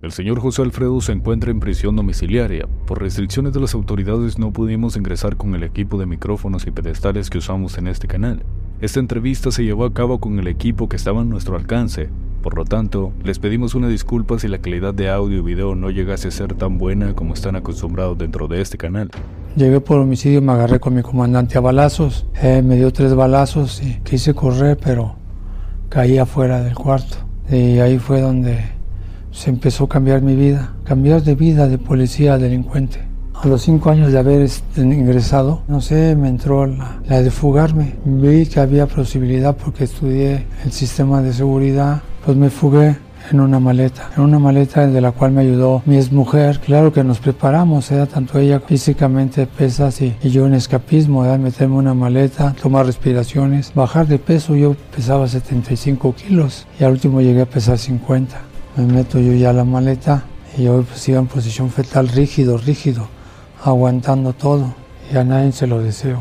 El señor José Alfredo se encuentra en prisión domiciliaria. Por restricciones de las autoridades no pudimos ingresar con el equipo de micrófonos y pedestales que usamos en este canal. Esta entrevista se llevó a cabo con el equipo que estaba a nuestro alcance. Por lo tanto, les pedimos una disculpa si la calidad de audio y video no llegase a ser tan buena como están acostumbrados dentro de este canal. Llegué por homicidio, me agarré con mi comandante a balazos. Eh, me dio tres balazos y quise correr, pero caí afuera del cuarto. Y ahí fue donde se empezó a cambiar mi vida, cambiar de vida de policía a delincuente. A los cinco años de haber ingresado, no sé, me entró la, de fugarme. Vi que había posibilidad porque estudié el sistema de seguridad, pues me fugué en una maleta, en una maleta de la cual me ayudó mi exmujer. Claro que nos preparamos, era tanto ella físicamente pesas y, yo en escapismo, era meterme una maleta, tomar respiraciones, bajar de peso. Yo pesaba 75 kilos y al último llegué a pesar 50 me meto yo ya la maleta y yo pues iba en posición fetal rígido, rígido, aguantando todo y a nadie se lo deseo.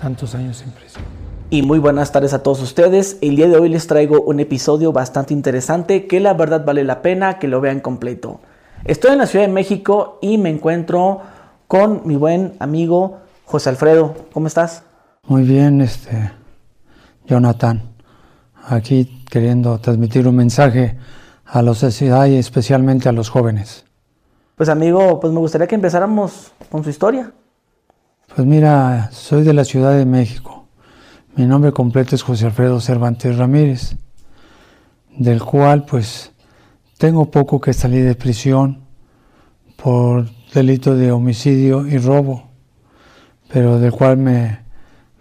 Tantos años en prisión. Y muy buenas tardes a todos ustedes. El día de hoy les traigo un episodio bastante interesante que la verdad vale la pena que lo vean completo. Estoy en la Ciudad de México y me encuentro con mi buen amigo José Alfredo. ¿Cómo estás? Muy bien, este Jonathan. Aquí queriendo transmitir un mensaje a la sociedad y especialmente a los jóvenes. Pues amigo, pues me gustaría que empezáramos con su historia. Pues mira, soy de la Ciudad de México. Mi nombre completo es José Alfredo Cervantes Ramírez, del cual pues tengo poco que salir de prisión por delito de homicidio y robo, pero del cual me,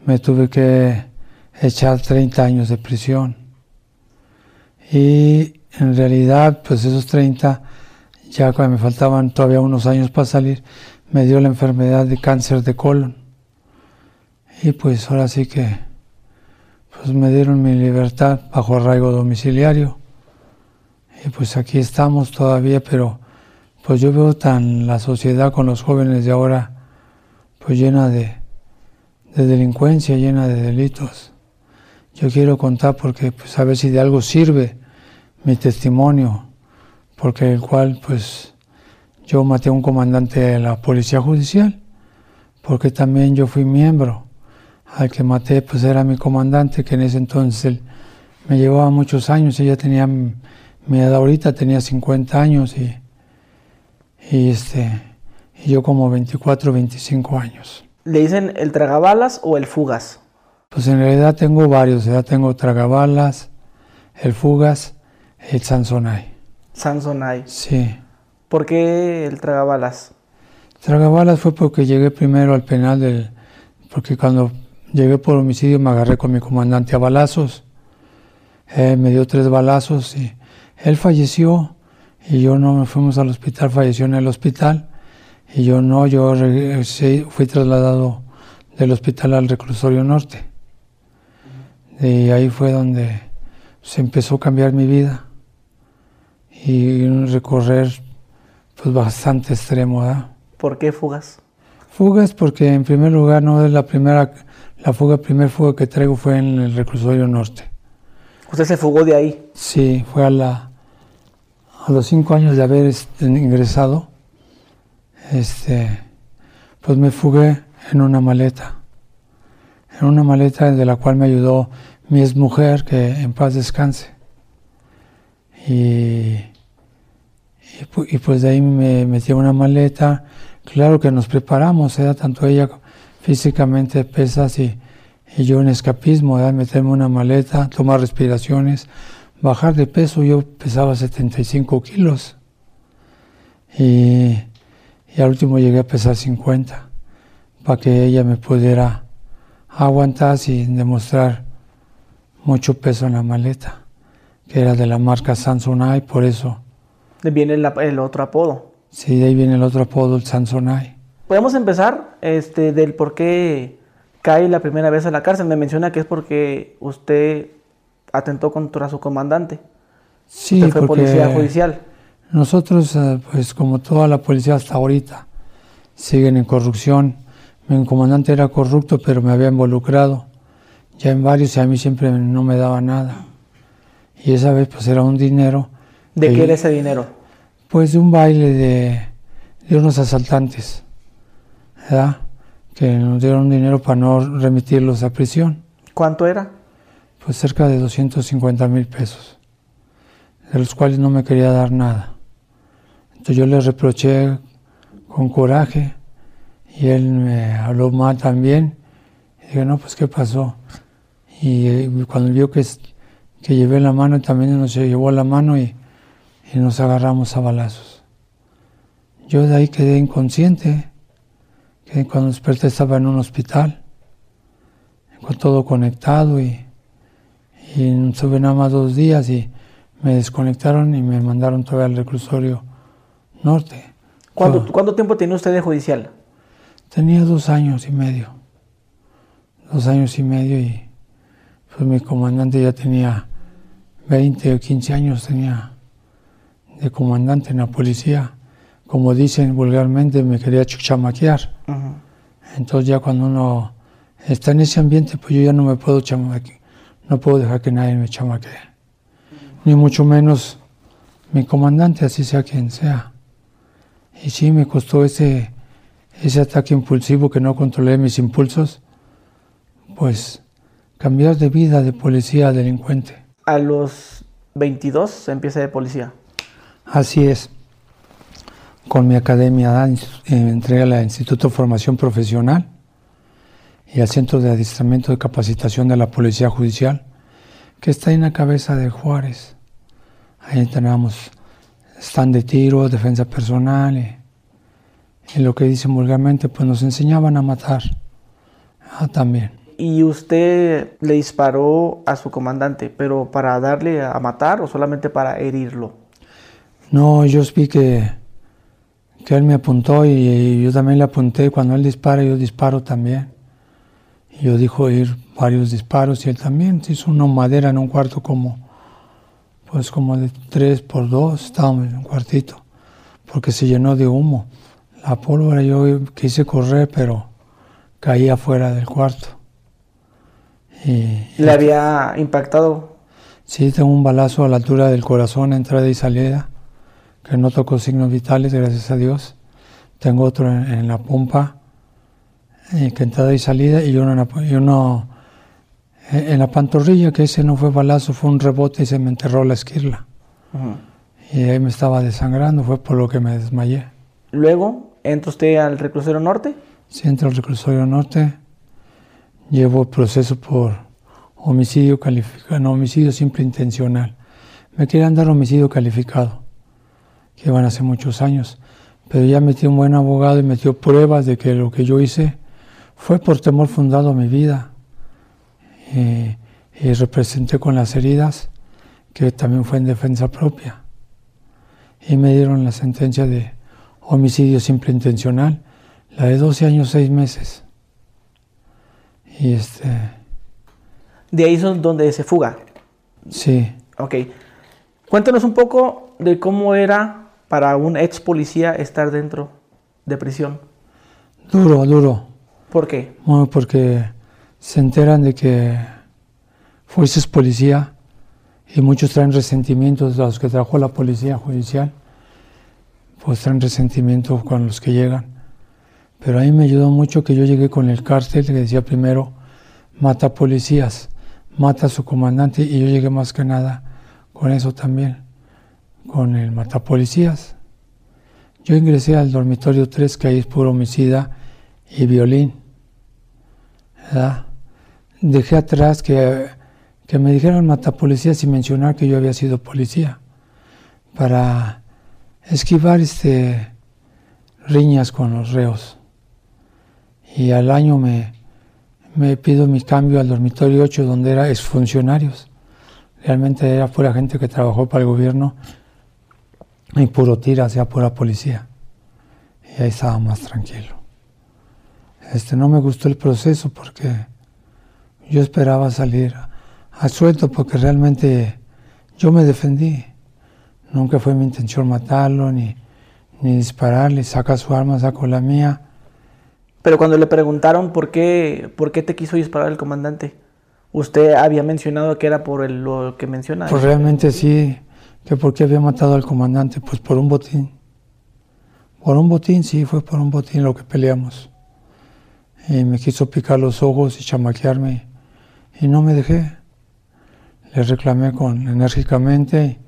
me tuve que echar 30 años de prisión. Y en realidad, pues esos 30, ya cuando me faltaban todavía unos años para salir, me dio la enfermedad de cáncer de colon. Y pues ahora sí que pues me dieron mi libertad bajo arraigo domiciliario. Y pues aquí estamos todavía, pero pues yo veo tan la sociedad con los jóvenes de ahora pues llena de, de delincuencia, llena de delitos. Yo quiero contar porque pues a ver si de algo sirve mi testimonio, porque el cual pues yo maté a un comandante de la policía judicial, porque también yo fui miembro. Al que maté pues era mi comandante, que en ese entonces me llevaba muchos años, ella tenía mi edad ahorita, tenía 50 años y, y, este, y yo como 24, 25 años. ¿Le dicen el tragabalas o el fugas? Pues en realidad tengo varios, ya tengo tragabalas, el fugas, el Sansonay. Sansonay. Sí. ¿Por qué el tragabalas? Tragabalas fue porque llegué primero al penal del... Porque cuando llegué por homicidio me agarré con mi comandante a balazos. Él me dio tres balazos y él falleció y yo no, fuimos al hospital, falleció en el hospital y yo no, yo fui trasladado del hospital al reclusorio norte. Y ahí fue donde se empezó a cambiar mi vida y un recorrer pues bastante extremo. ¿Por qué fugas? Fugas porque en primer lugar no es la primera, la fuga, primer fuga que traigo fue en el reclusorio norte. ¿Usted se fugó de ahí? Sí, fue a la a los cinco años de haber este, ingresado, este, pues me fugué en una maleta, en una maleta de la cual me ayudó mi exmujer, que en paz descanse. Y, y, pues de ahí me metí una maleta. Claro que nos preparamos, era tanto ella físicamente pesas y, y yo en escapismo, era meterme una maleta, tomar respiraciones, bajar de peso. Yo pesaba 75 kilos y, y al último llegué a pesar 50 para que ella me pudiera aguantar sin demostrar mucho peso en la maleta que era de la marca Samsonite, por eso. De viene el, otro apodo. Sí, de ahí viene el otro apodo, el Samsonite. Podemos empezar este, del por qué cae la primera vez a la cárcel. Me menciona que es porque usted atentó contra su comandante. Sí, usted fue policía judicial. Nosotros, eh, pues como toda la policía hasta ahorita, siguen en corrupción. Mi comandante era corrupto, pero me había involucrado ya en varios y a mí siempre no me daba nada. Y esa vez pues era un dinero. ¿De qué era ese dinero? Pues de un baile de, de unos asaltantes, ¿verdad? Que nos dieron dinero para no remitirlos a prisión. ¿Cuánto era? Pues cerca de 250 mil pesos, de los cuales no me quería dar nada. Entonces yo le reproché con coraje y él me habló mal también. Y dije, no, pues ¿qué pasó? Y eh, cuando vio que, que llevé la mano, también nos llevó la mano y, y nos agarramos a balazos. Yo de ahí quedé inconsciente, que cuando desperté estaba en un hospital, con todo conectado y, y estuve nada más dos días y me desconectaron y me mandaron todavía al reclusorio norte. ¿Cuánto. ¿Cuánto tiempo tenía usted de judicial? Tenía dos años y medio, dos años y medio y pues mi comandante ya tenía 20 o 15 años tenía de comandante en la policía. Como dicen vulgarmente, me quería chamaquear. Entonces ya cuando uno está en ese ambiente, pues yo ya no me puedo chamaquear, no puedo dejar que nadie me chamaquee. Ni mucho menos mi comandante, así sea quien sea. Y sí, me costó ese, ese ataque impulsivo que no controlé mis impulsos, pues cambiar de vida de policía a delincuente. A los 22 se empieza de policía. Así es. Con mi academia eh, entré al Instituto de Formación Profesional y al Centro de Adiestramiento de Capacitación de la Policía Judicial, que está en la cabeza de Juárez. Ahí entrenamos stand de tiro, defensa personal y, y lo que dicen vulgarmente, pues nos enseñaban a matar. Ah, también. Y usted le disparó a su comandante, pero para darle a matar o solamente para herirlo. No, yo vi que, que él me apuntó y, yo también le apunté. Cuando él dispara, yo disparo también. Y yo dijo ir varios disparos y él también se hizo una madera en un cuarto como, pues como de tres por dos, estábamos en un cuartito, porque se llenó de humo. La pólvora yo quise correr, pero caí afuera del cuarto. Y, ¿Le había impactado? Sí, tengo un balazo a la altura del corazón, entrada y salida, que no tocó signos vitales, gracias a Dios. Tengo otro en, en la pompa, eh, que entrada y salida, y uno, en la, y uno en, la pantorrilla, que ese no fue balazo, fue un rebote y se me enterró la esquirla. Y ahí me estaba desangrando, fue por lo que me desmayé. Luego, ¿entra usted al reclusorio norte? Sí, entro al reclusorio norte, llevo proceso por homicidio calificado, no, homicidio simple intencional. Me querían dar homicidio calificado, que iban hace muchos años, pero ya metí un buen abogado y metió pruebas de que lo que yo hice fue por temor fundado a mi vida. Y, y representé con las heridas, que también fue en defensa propia. Y me dieron la sentencia de homicidio simple intencional, la de 12 años, 6 meses. Y este, De ahí es donde se fuga. sí, Ok. Cuéntanos un poco de cómo era para un ex policía estar dentro de prisión. duro, duro. ¿Por qué? Bueno, porque se enteran de que fuiste policía y muchos traen resentimientos a los que trabajó la policía judicial, pues traen resentimiento con los que llegan. Pero a mí me ayudó mucho que yo llegué con el cártel que decía primero, mata policías, mata a su comandante, y yo llegué más que nada con eso también, con el mata policías. Yo ingresé al dormitorio 3, que ahí es puro homicida y violín. ¿verdad? Dejé atrás que, que me dijeran matapolicía sin mencionar que yo había sido policía, para esquivar este, riñas con los reos. Y al año me, me pido mi cambio al dormitorio 8, donde era exfuncionarios. Realmente era pura gente que trabajó para el gobierno y puro tira, sea pura policía. Y ahí estaba más tranquilo. Este, no me gustó el proceso porque yo esperaba salir a suelto porque realmente yo me defendí. Nunca fue mi intención matarlo ni, ni dispararle. Saca su arma, saco la mía. Pero cuando le preguntaron por qué, por qué te quiso disparar el comandante, usted había mencionado que era por el- lo que menciona. Pues realmente sí, que por qué había matado al comandante, pues por un botín. Por un botín, sí, fue por un botín lo que peleamos. Y me quiso picar los ojos y chamaquearme y no me dejé. Le reclamé con, enérgicamente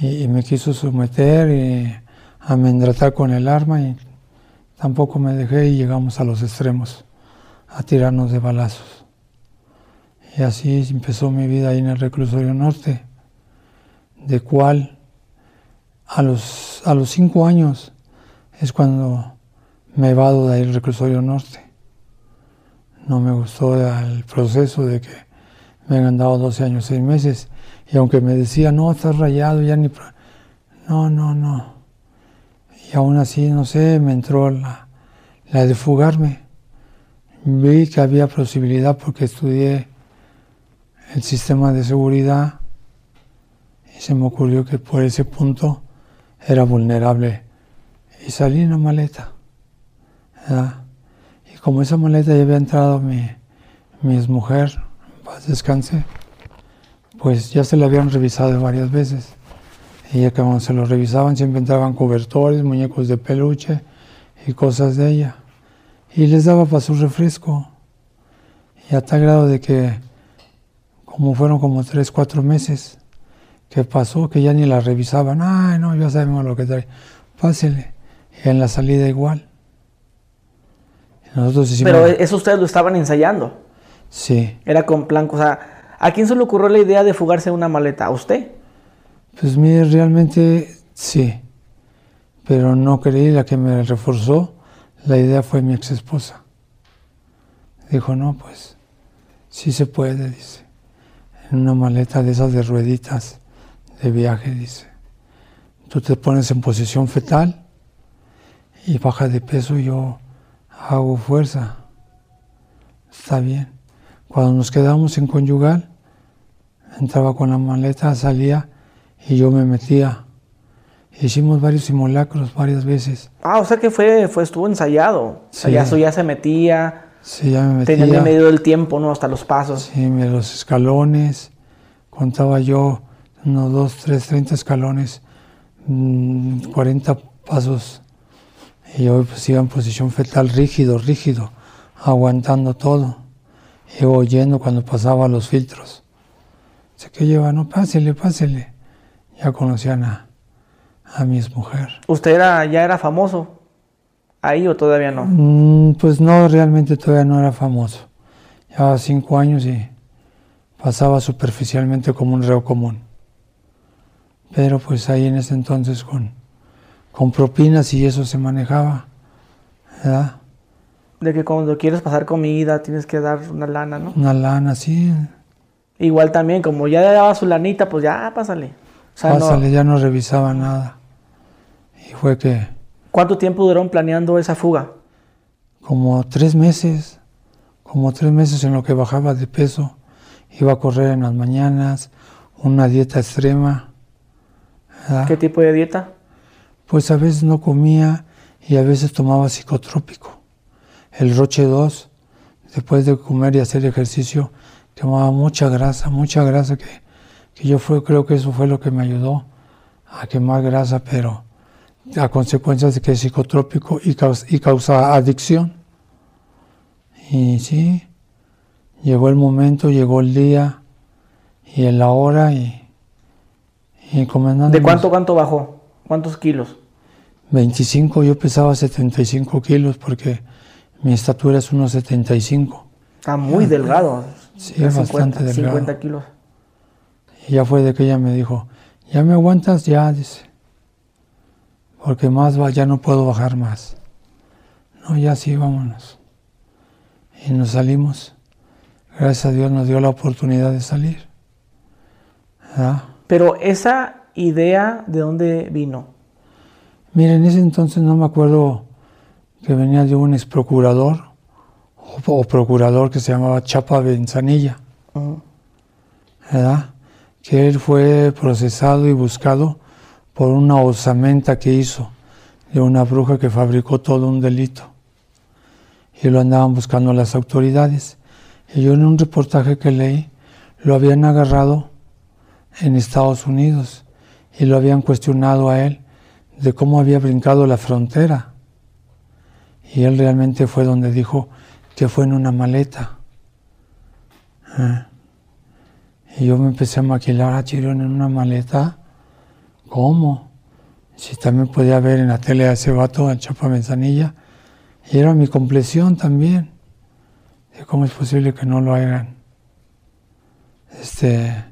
y, me quiso someter y amendratar con el arma y tampoco me dejé y llegamos a los extremos a tirarnos de balazos. Y así empezó mi vida ahí en el reclusorio norte, de cual a los, a los cinco años es cuando me evado de ahí el reclusorio norte. No me gustó el proceso de que me han dado 12 años, 6 meses. Y aunque me decía, no, estás rayado, ya ni... No, no, no. Y aún así, no sé, me entró la, la de fugarme. Vi que había posibilidad porque estudié el sistema de seguridad y se me ocurrió que por ese punto era vulnerable. Y salí en la maleta. Y como esa maleta ya había entrado mi, mi mujer, paz descanse, pues ya se la habían revisado varias veces. Y ya que cuando se lo revisaban siempre entraban cobertores, muñecos de peluche y cosas de ella. Y les daba para su refresco. Y a tal grado de que, como fueron como tres, cuatro meses, que pasó, que ya ni la revisaban. Ay, no, ya sabemos lo que trae. Pásele. Y en la salida igual. Pero eso ustedes lo estaban ensayando. Sí. Era con plan, o sea, ¿a quién se le ocurrió la idea de fugarse una maleta? ¿A usted? Pues mire, realmente sí. Pero no creí, la que me reforzó la idea fue mi ex esposa. Dijo, no, pues sí se puede, dice. En una maleta de esas de rueditas de viaje, dice. Tú te pones en posición fetal y baja de peso yo hago fuerza. Está bien. Cuando nos quedamos en conyugal, entraba con la maleta, salía y yo me metía. Hicimos varios simulacros varias veces. Ah, o sea que fue, fue estuvo ensayado. Sí. ya, ya se metía. Sí, ya me metía. Tenía medio del tiempo, ¿no? Hasta los pasos. Sí, los escalones. Contaba yo unos dos, tres, treinta escalones, 40 mm, pasos y yo pues iba en posición fetal rígido, rígido, aguantando todo. Y oyendo cuando pasaba los filtros. Sé que lleva, no, pásele, pásele. Ya conocían a, a mi mujer. ¿Usted era, ya era famoso ahí o todavía no? Mm, pues no, realmente todavía no era famoso. Llevaba cinco años y pasaba superficialmente como un reo común. Pero pues ahí en ese entonces con con propinas y eso se manejaba. ¿verdad? De que cuando quieres pasar comida tienes que dar una lana, ¿no? Una lana, sí. Igual también, como ya le daba su lanita, pues ya pásale. Pásale, ya no revisaba nada. Y fue que... ¿Cuánto tiempo duró planeando esa fuga? Como tres meses, como tres meses en lo que bajaba de peso. Iba a correr en las mañanas, una dieta extrema. ¿Qué tipo de dieta? pues a veces no comía y a veces tomaba psicotrópico. El Roche 2, después de comer y hacer ejercicio, tomaba mucha grasa, mucha grasa que, yo fue, creo que eso fue lo que me ayudó a quemar grasa, pero a consecuencias de que es psicotrópico y causa, y causa adicción. Y sí, llegó el momento, llegó el día y la hora y, y ¿De cuánto, cuánto bajó? ¿Cuántos kilos? 25, yo pesaba 75 kilos porque mi estatura es unos 75. Está muy delgado. Sí, es bastante delgado. 50 kilos. Y ya fue de que ella me dijo, ¿ya me aguantas? Ya, dice. Porque más va, ya no puedo bajar más. No, ya sí, vámonos. Y nos salimos. Gracias a Dios nos dio la oportunidad de salir. Pero esa idea, ¿de dónde vino? Mira, en ese entonces no me acuerdo que venía de un ex procurador o, procurador que se llamaba Chapa Benzanilla, ¿verdad? Que él fue procesado y buscado por una osamenta que hizo de una bruja que fabricó todo un delito. Y lo andaban buscando las autoridades. Y yo en un reportaje que leí, lo habían agarrado en Estados Unidos y lo habían cuestionado a él de cómo había brincado la frontera. Y él realmente fue donde dijo que fue en una maleta. ¿Eh? Y yo me empecé a maquilar a Chirón en una maleta. ¿Cómo? Si también podía ver en la tele a ese vato, al Chapa Manzanilla. Y era mi compleción también. ¿Cómo es posible que no lo hayan este,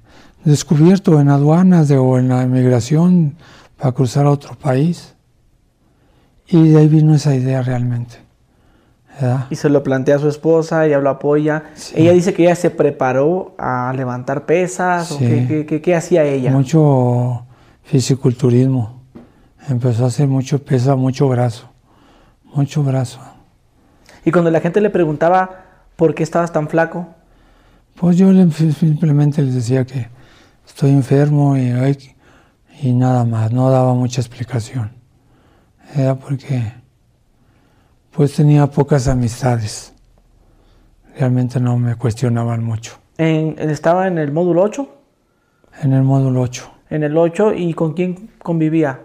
descubierto en aduanas o en la inmigración para cruzar a otro país? Y de ahí vino esa idea realmente. Y se lo plantea a su esposa, ella lo apoya. Ella dice que ella se preparó a levantar pesas. qué, hacía ella? Mucho fisiculturismo. Empezó a hacer mucho pesa, mucho brazo. Mucho brazo. Y cuando la gente le preguntaba por qué estabas tan flaco. Pues yo simplemente les decía que estoy enfermo y, y nada más. No daba mucha explicación. Era porque pues tenía pocas amistades. Realmente no me cuestionaban mucho. ¿Estaba en el módulo 8? En el módulo 8. En el 8 y con quién convivía?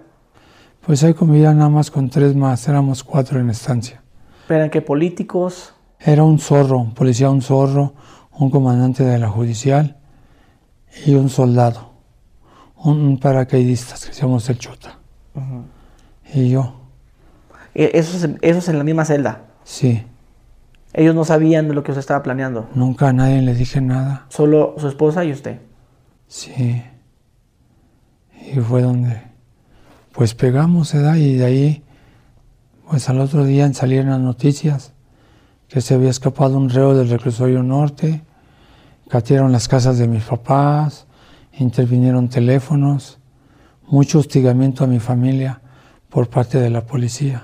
Pues ahí convivía nada más con tres más, éramos cuatro en estancia. ¿Pero en qué políticos? Era un zorro, un policía, un zorro, un comandante de la judicial y un soldado, un paracaidista que se llama el Chota. Y yo. E, ¿Esos, ¿Esos en la misma celda? Sí. Ellos no sabían de lo que usted estaba planeando. Nunca a nadie le dije nada. Solo su esposa y usted. Sí. Y fue donde, pues pegamos, ¿verdad? Y de ahí, pues al otro día salieron las noticias que se había escapado un reo del reclusorio norte, catieron las casas de mis papás, intervinieron teléfonos, mucho hostigamiento a mi familia por parte de la policía.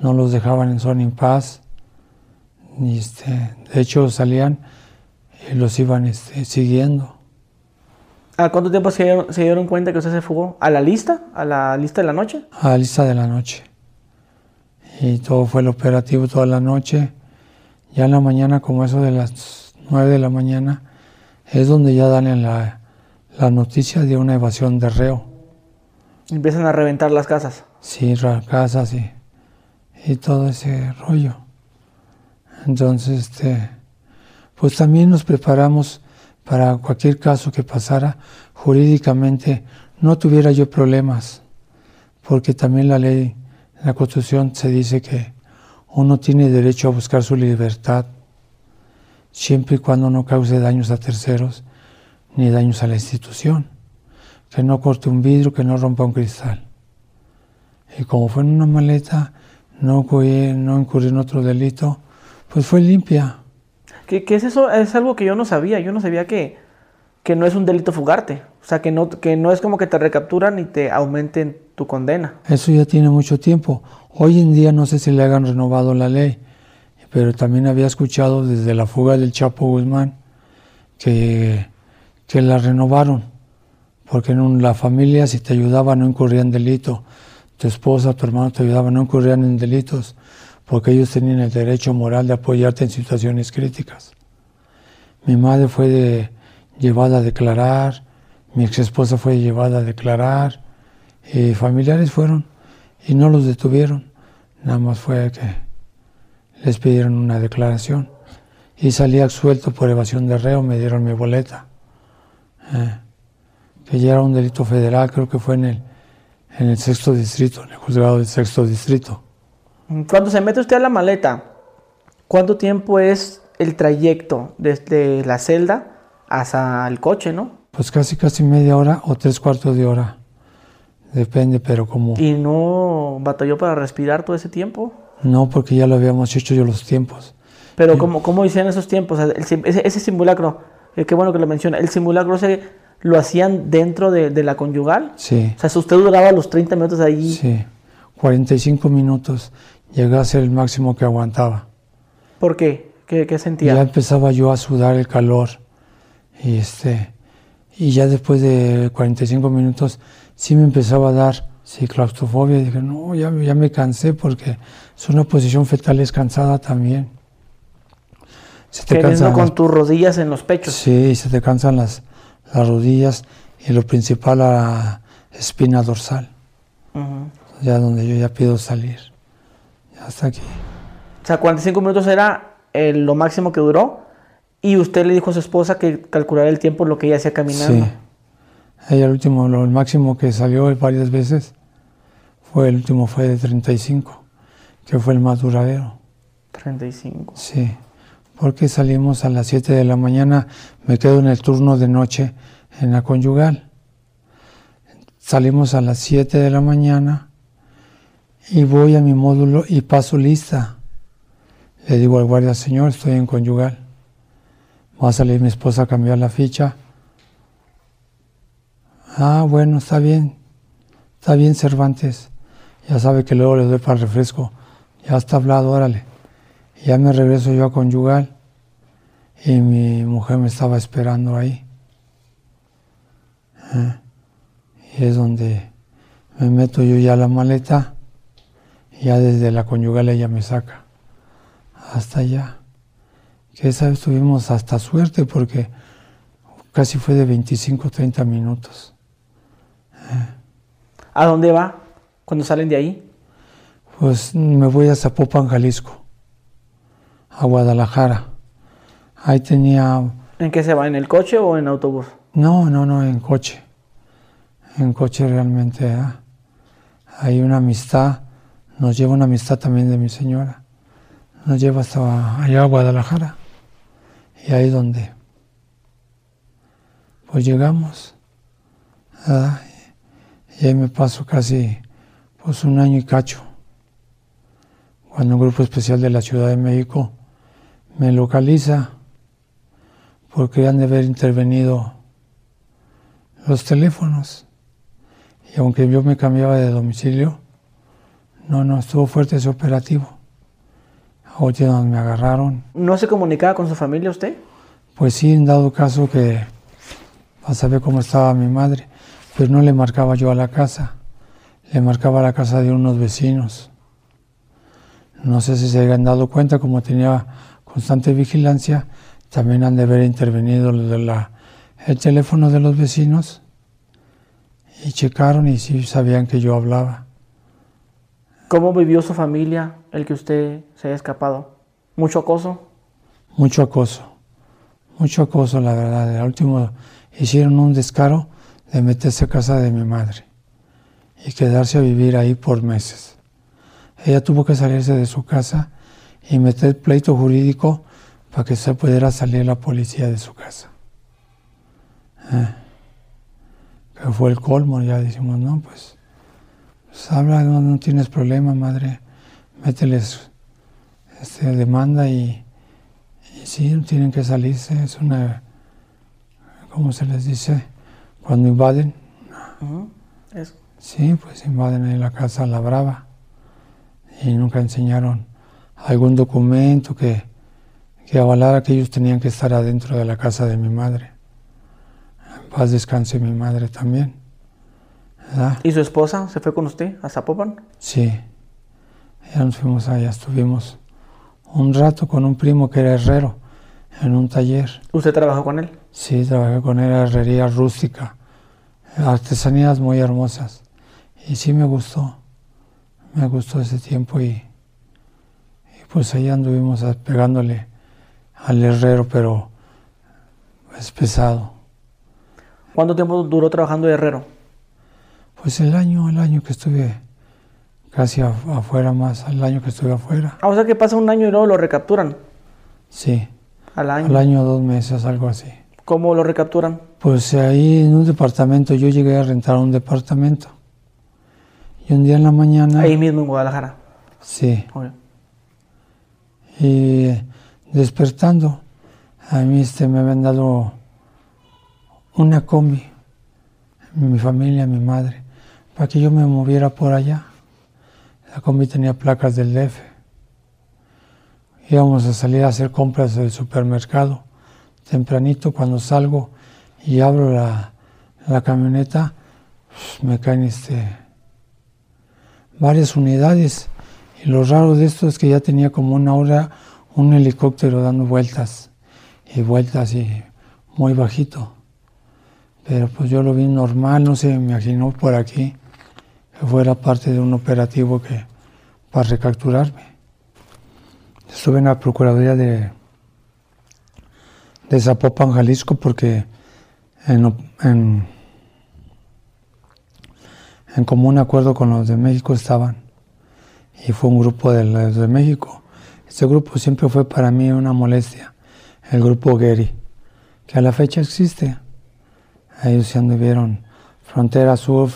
No los dejaban en zona paz. este, de hecho, salían y los iban este, siguiendo. ¿A cuánto tiempo se dieron, se dieron, cuenta que usted se fugó? ¿A la lista? ¿A la lista de la noche? A la lista de la noche. Y todo fue el operativo toda la noche. Ya en la mañana, como eso de las 9 de la mañana, es donde ya dan la, la noticia de una evasión de reo. Empiezan a reventar las casas. Sí, casas y, y todo ese rollo. Entonces, este, pues también nos preparamos para cualquier caso que pasara jurídicamente, no tuviera yo problemas, porque también la ley, la Constitución se dice que uno tiene derecho a buscar su libertad, siempre y cuando no cause daños a terceros ni daños a la institución que no corte un vidrio, que no rompa un cristal. Y como fue en una maleta, no, no incurrí en otro delito, pues fue limpia. ¿Qué, es eso? Es algo que yo no sabía. Yo no sabía que, que no es un delito fugarte. O sea, que no, que no es como que te recapturan y te aumenten tu condena. Eso ya tiene mucho tiempo. Hoy en día no sé si le hagan renovado la ley, pero también había escuchado desde la fuga del Chapo Guzmán que, que la renovaron porque en la familia si te ayudaba no incurrían en delito, tu esposa, tu hermano te ayudaba no incurrían en delitos, porque ellos tenían el derecho moral de apoyarte en situaciones críticas. Mi madre fue llevada a declarar, mi ex esposa fue llevada a declarar, y familiares fueron y no los detuvieron, nada más fue que les pidieron una declaración y salí absuelto por evasión de reo, me dieron mi boleta. Eh que ya era un delito federal, creo que fue en el, en el sexto distrito, en el juzgado del sexto distrito. Cuando se mete usted a la maleta, ¿cuánto tiempo es el trayecto desde la celda hasta el coche, no? Pues casi, casi media hora o tres cuartos de hora. Depende, pero como... ¿Y no batalló para respirar todo ese tiempo? No, porque ya lo habíamos hecho yo los tiempos. Pero ¿cómo, cómo hicieron esos tiempos? ese, ese, simulacro, eh, qué bueno que lo menciona, el simulacro se lo hacían dentro de, la conyugal. Sí. O sea, si usted duraba los 30 minutos allí. Sí, 45 minutos llegaba a ser el máximo que aguantaba. ¿Por qué? ¿Qué, sentía? Ya empezaba yo a sudar el calor. Y, este, y ya después de 45 minutos sí me empezaba a dar sí, claustrofobia. Y dije, no, ya, ya me cansé porque es una posición fetal es cansada también. Se te con tus rodillas en los pechos. Sí, se te cansan las, las rodillas y lo principal a la espina dorsal, ya donde yo ya pido salir. Ya hasta aquí. O sea, 45 minutos era lo máximo que duró y usted le dijo a su esposa que calculara el tiempo lo que ella hacía caminando. Sí. Ella el último, lo, el máximo que salió varias veces fue el último fue de 35, que fue el más duradero. 35. Sí, porque salimos a las 7 de la mañana, me quedo en el turno de noche en la conyugal. Salimos a las 7 de la mañana y voy a mi módulo y paso lista. Le digo al guardia, señor, estoy en conyugal. Va a salir mi esposa a cambiar la ficha. Ah, bueno, está bien. Está bien, Cervantes. Ya sabe que luego le doy para el refresco. Ya está hablado, órale. Ya me regreso yo a conyugal. Y mi mujer me estaba esperando ahí. ¿Eh? Y es donde me meto yo ya la maleta. Y ya desde la conyugal ella me saca. Hasta allá. Que esa vez tuvimos hasta suerte porque casi fue de 25 30 minutos. ¿Eh? ¿A dónde va? cuando salen de ahí? Pues me voy a Zapopan, Jalisco, a Guadalajara. Ahí tenía... ¿En qué se va? ¿En el coche o en autobús? No, no, no, en coche. En coche realmente. ¿eh? Hay una amistad, nos lleva una amistad también de mi señora. Nos lleva hasta allá a Guadalajara. Y ahí donde pues llegamos. Y ahí me paso casi pues un año y cacho, cuando un grupo especial de la Ciudad de México me localiza porque han de haber intervenido los teléfonos. Y aunque yo me cambiaba de domicilio, no, no, estuvo fuerte ese operativo. A me agarraron. ¿No se comunicaba con su familia usted? Pues sí, en dado caso que a saber cómo estaba mi madre, pero no le marcaba yo a la casa le marcaba la casa de unos vecinos. No sé si se habían dado cuenta, como tenía constante vigilancia, también han de haber intervenido el teléfono de los vecinos y checaron y sí sabían que yo hablaba. ¿Cómo vivió su familia el que usted se haya escapado? ¿Mucho acoso? Mucho acoso, mucho acoso, la verdad. El último hicieron un descaro de meterse a casa de mi madre y quedarse a vivir ahí por meses. Ella tuvo que salirse de su casa y meter pleito jurídico para que se pudiera salir la policía de su casa. Eh, que fue el colmo, ya decimos, no, pues, pues habla, no, tienes problema, madre, mételes este, demanda y, y sí, tienen que salirse, es una, ¿cómo se les dice? Cuando invaden. Sí, pues invaden ahí la casa La Brava y nunca enseñaron algún documento que, que avalara que ellos tenían que estar adentro de la casa de mi madre. En paz descanse mi madre también. ¿Y su esposa se fue con usted a Zapopan? Sí, ya nos fuimos allá, estuvimos un rato con un primo que era herrero en un taller. ¿Usted trabajó con él? Sí, trabajé con él, herrería rústica, artesanías muy hermosas. Y sí me gustó, me gustó ese tiempo y, pues ahí anduvimos pegándole al herrero, pero es pesado. ¿Cuánto tiempo duró trabajando de herrero? Pues el año, el año que estuve casi afuera más, el año que estuve afuera. Ah, o sea que pasa un año y luego lo recapturan. Sí. Al año. Al año, dos meses, algo así. ¿Cómo lo recapturan? Pues ahí en un departamento, yo llegué a rentar un departamento. Y un día en la mañana... Ahí mismo en Guadalajara. Sí. Y despertando, a mí este, me habían dado una combi, mi familia, mi madre, para que yo me moviera por allá. La combi tenía placas del DF. Íbamos a salir a hacer compras del supermercado. Tempranito, cuando salgo y abro la, la camioneta, pues, me caen este, varias unidades. Y lo raro de esto es que ya tenía como una hora un helicóptero dando vueltas y vueltas y muy bajito. Pero pues yo lo vi normal, no se imaginó por aquí que fuera parte de un operativo que para recapturarme. Estuve en la Procuraduría de, de Zapopan, Jalisco, porque en común acuerdo con los de México estaban. Y fue un grupo de de México. Este grupo siempre fue para mí una molestia. El grupo Gary, que a la fecha existe. Ellos se anduvieron frontera sur,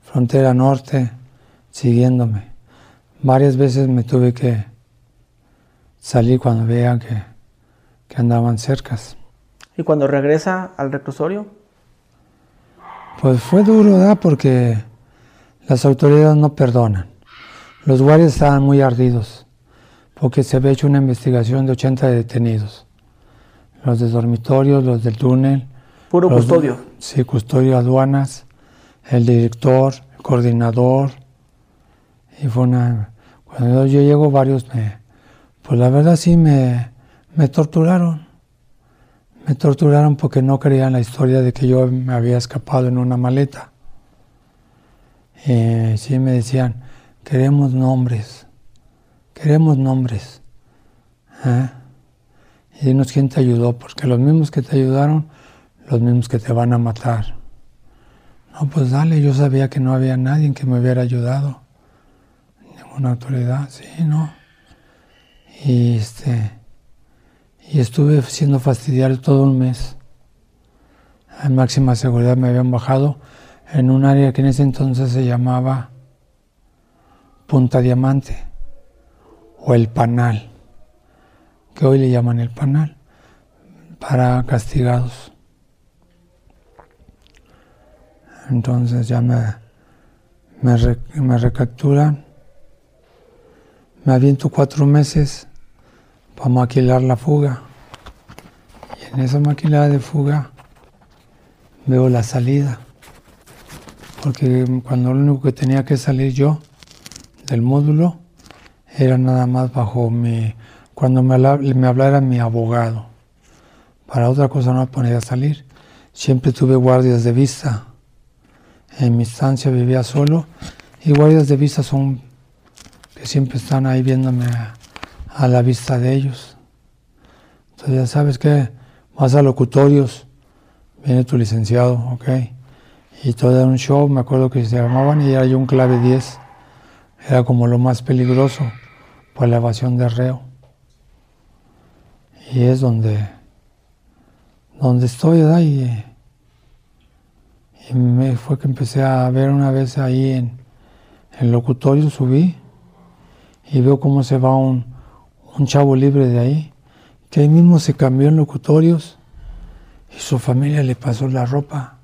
frontera norte, siguiéndome. Varias veces me tuve que salir cuando veía que, que andaban cercas. ¿Y cuando regresa al reclusorio? Pues fue duro, ¿verdad? Porque las autoridades no perdonan. Los guardias estaban muy ardidos, porque se había hecho una investigación de 80 detenidos. Los de dormitorios, los del túnel. Puro custodio. Sí, custodio, aduanas, el director, el coordinador. Y fue una... Cuando yo llego, varios me... Pues la verdad sí me, me torturaron. Me torturaron porque no creían la historia de que yo me había escapado en una maleta. Y sí me decían, queremos nombres, queremos nombres. ¿eh? Y dinos quién te ayudó, porque los mismos que te ayudaron, los mismos que te van a matar. No, pues dale, yo sabía que no había nadie que me hubiera ayudado. Ninguna autoridad, sí, no. Y este y estuve siendo fastidiado todo un mes. En máxima seguridad me habían bajado en un área que en ese entonces se llamaba Punta Diamante o el Panal, que hoy le llaman el Panal, para castigados. Entonces ya me, me, me recapturan, me aviento cuatro meses para maquilar la fuga. Y en esa maquilada de fuga veo la salida. Porque cuando lo único que tenía que salir yo del módulo era nada más bajo mi... Cuando me, me hablara mi abogado. Para otra cosa no podía salir. Siempre tuve guardias de vista. En mi estancia vivía solo y guardias de vista son que siempre están ahí viéndome a la vista de ellos. Entonces ya sabes que vas a locutorios, viene tu licenciado, ok. Y todo era un show, me acuerdo que se llamaban y era yo un clave 10. Era como lo más peligroso por la evasión de reo. Y es donde, donde estoy, ¿verdad? Y, y me fue que empecé a ver una vez ahí en el locutorio, subí y veo cómo se va un, un chavo libre de ahí, que ahí mismo se cambió en locutorios y su familia le pasó la ropa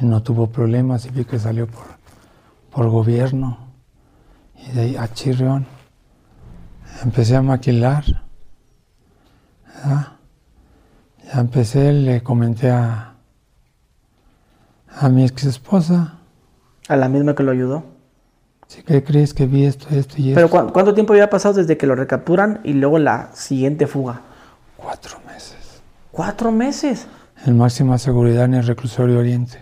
y no tuvo problemas y vi que salió por, por gobierno y de ahí a Chirrión empecé a maquilar. Ya empecé, le comenté a, a mi ex esposa. ¿A la misma que lo ayudó? Sí, ¿qué crees que vi esto, esto y esto? ¿Pero cuánto tiempo había pasado desde que lo recapturan y luego la siguiente fuga? Cuatro meses. ¿Cuatro meses? En máxima seguridad en el reclusorio Oriente.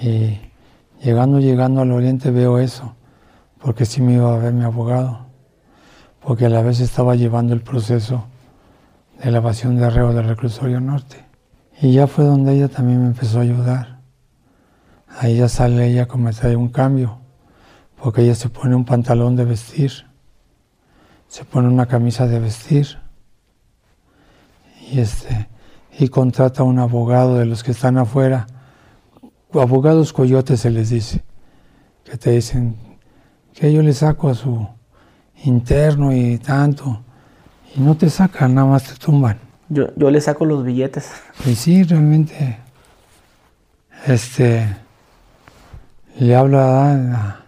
Y llegando, llegando al Oriente veo eso, porque sí me iba a ver mi abogado, porque a la vez estaba llevando el proceso de la evasión de arreo del reclusorio norte. Y ya fue donde ella también me empezó a ayudar ahí ya sale ella como hay un cambio, porque ella se pone un pantalón de vestir, se pone una camisa de vestir y este y contrata a un abogado de los que están afuera, abogados coyotes se les dice, que te dicen que yo le saco a su interno y tanto, y no te sacan, nada más te tumban. Yo, yo le saco los billetes. Y sí, realmente, este, le hablo a,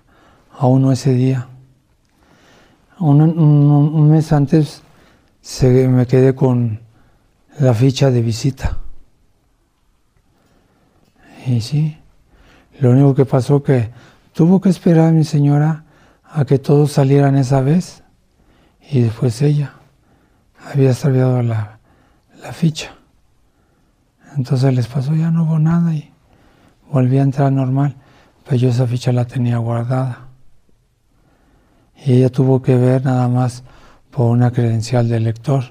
uno ese día. Un, mes antes se, me quedé con la ficha de visita. Y sí, lo único que pasó que tuvo que esperar a mi señora a que todos salieran esa vez y después ella había extraviado la, la ficha. Entonces les pasó, ya no hubo nada y volví a entrar normal, pero yo esa ficha la tenía guardada. Y ella tuvo que ver nada más por una credencial de lector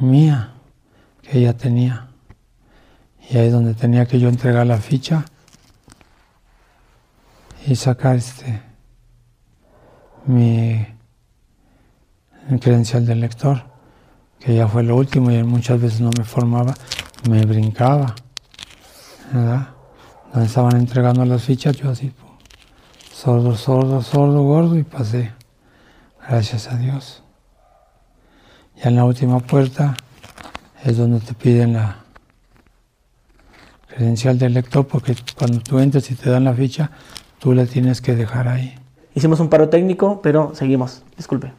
mía que ella tenía. Y ahí es donde tenía que yo entregar la ficha y sacar este mi, credencial de lector, que ya fue lo último y muchas veces no me formaba, me brincaba. ¿verdad? Donde estaban entregando las fichas, yo así, sordo, sordo, sordo, gordo y pasé. Gracias a Dios. Ya en la última puerta es donde te piden la credencial del lector, porque cuando tú entres y te dan la ficha, tú la tienes que dejar ahí. Hicimos un paro técnico, pero seguimos. Disculpe.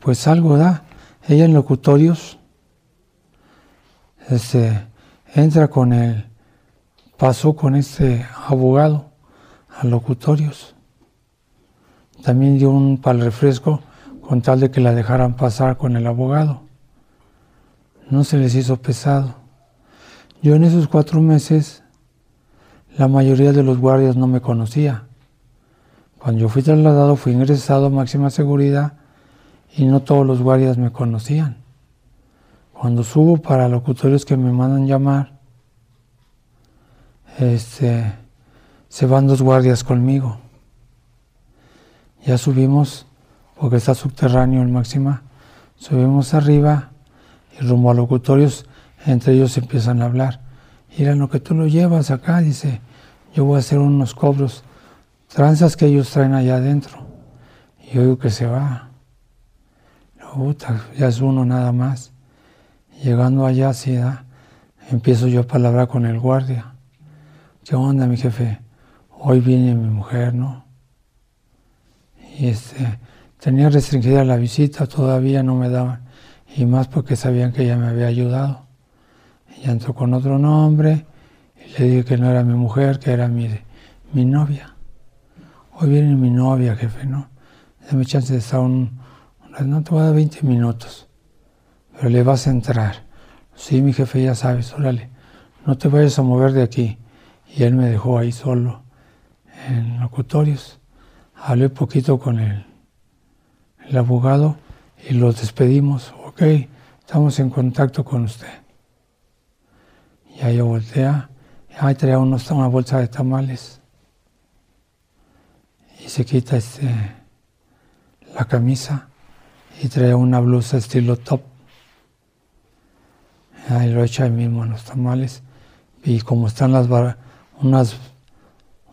Pues algo da. Ella en locutorios este, entra con el, pasó con este abogado a locutorios. También dio un pal refresco con tal de que la dejaran pasar con el abogado. No se les hizo pesado. Yo en esos cuatro meses, la mayoría de los guardias no me conocía. Cuando yo fui trasladado, fui ingresado a máxima seguridad y no todos los guardias me conocían. Cuando subo para locutorios que me mandan llamar, este, se van dos guardias conmigo. Ya subimos, porque está subterráneo en máxima, subimos arriba y rumbo a locutorios, entre ellos empiezan a hablar. Mira, lo que tú lo llevas acá, dice, yo voy a hacer unos cobros, tranzas que ellos traen allá adentro. Y yo digo que se va. ya es uno nada más. Llegando allá, sí, empiezo yo a palabrar con el guardia. ¿Qué onda, mi jefe? Hoy viene mi mujer, ¿no? Y este, tenía restringida la visita, todavía no me daban. Y más porque sabían que ella me había ayudado. Ella entró con otro nombre y le dije que no era mi mujer, que era mi, mi novia. Hoy viene mi novia, jefe, ¿no? Dame chance de estar un, no te voy a dar 20 minutos, pero le vas a entrar. Sí, mi jefe, ya sabes, órale, no te vayas a mover de aquí. Y él me dejó ahí solo en locutorios. Hablé poquito con el, el abogado y los despedimos. Ok, estamos en contacto con usted. Y ahí voltea, y ahí traía unos, una bolsa de tamales. Y se quita este, la camisa y trae una blusa estilo top. Ahí lo echa ahí mismo en los tamales. Y como están las unas,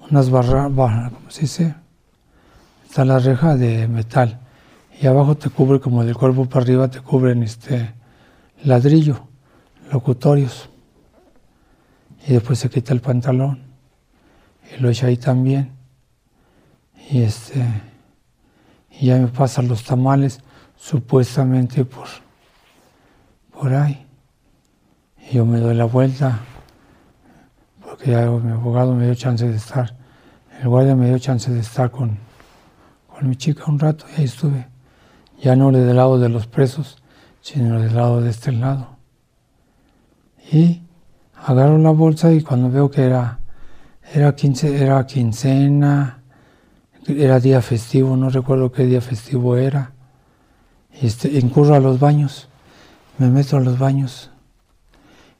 unas barras, ¿cómo se dice? Está la reja de metal. Y abajo te cubre, como del cuerpo para arriba, te cubren este ladrillo, locutorios y después se quita el pantalón. Y lo echa ahí también. Y este y ya me pasan los tamales supuestamente por por ahí. Y yo me doy la vuelta porque ya mi abogado me dio chance de estar el guardia me dio chance de estar con, con mi chica un rato y ahí estuve. Ya no del lado de los presos sino del lado de este lado. Y agarro la bolsa y cuando veo que era, era, quince, era quincena, era día festivo, no recuerdo qué día festivo era, este, incurro a los baños, me meto a los baños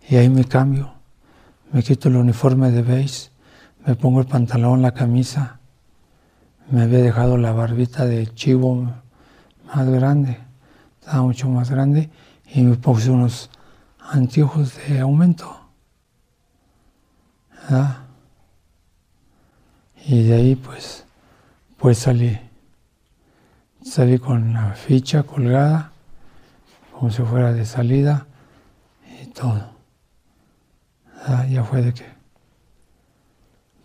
y ahí me cambio, me quito el uniforme de beige, me pongo el pantalón, la camisa, me había dejado la barbita de chivo más grande, estaba mucho más grande y me puse unos anteojos de aumento. Y de ahí pues, pues salí. Salí con la ficha colgada, como si fuera de salida y todo. Ya fue de que,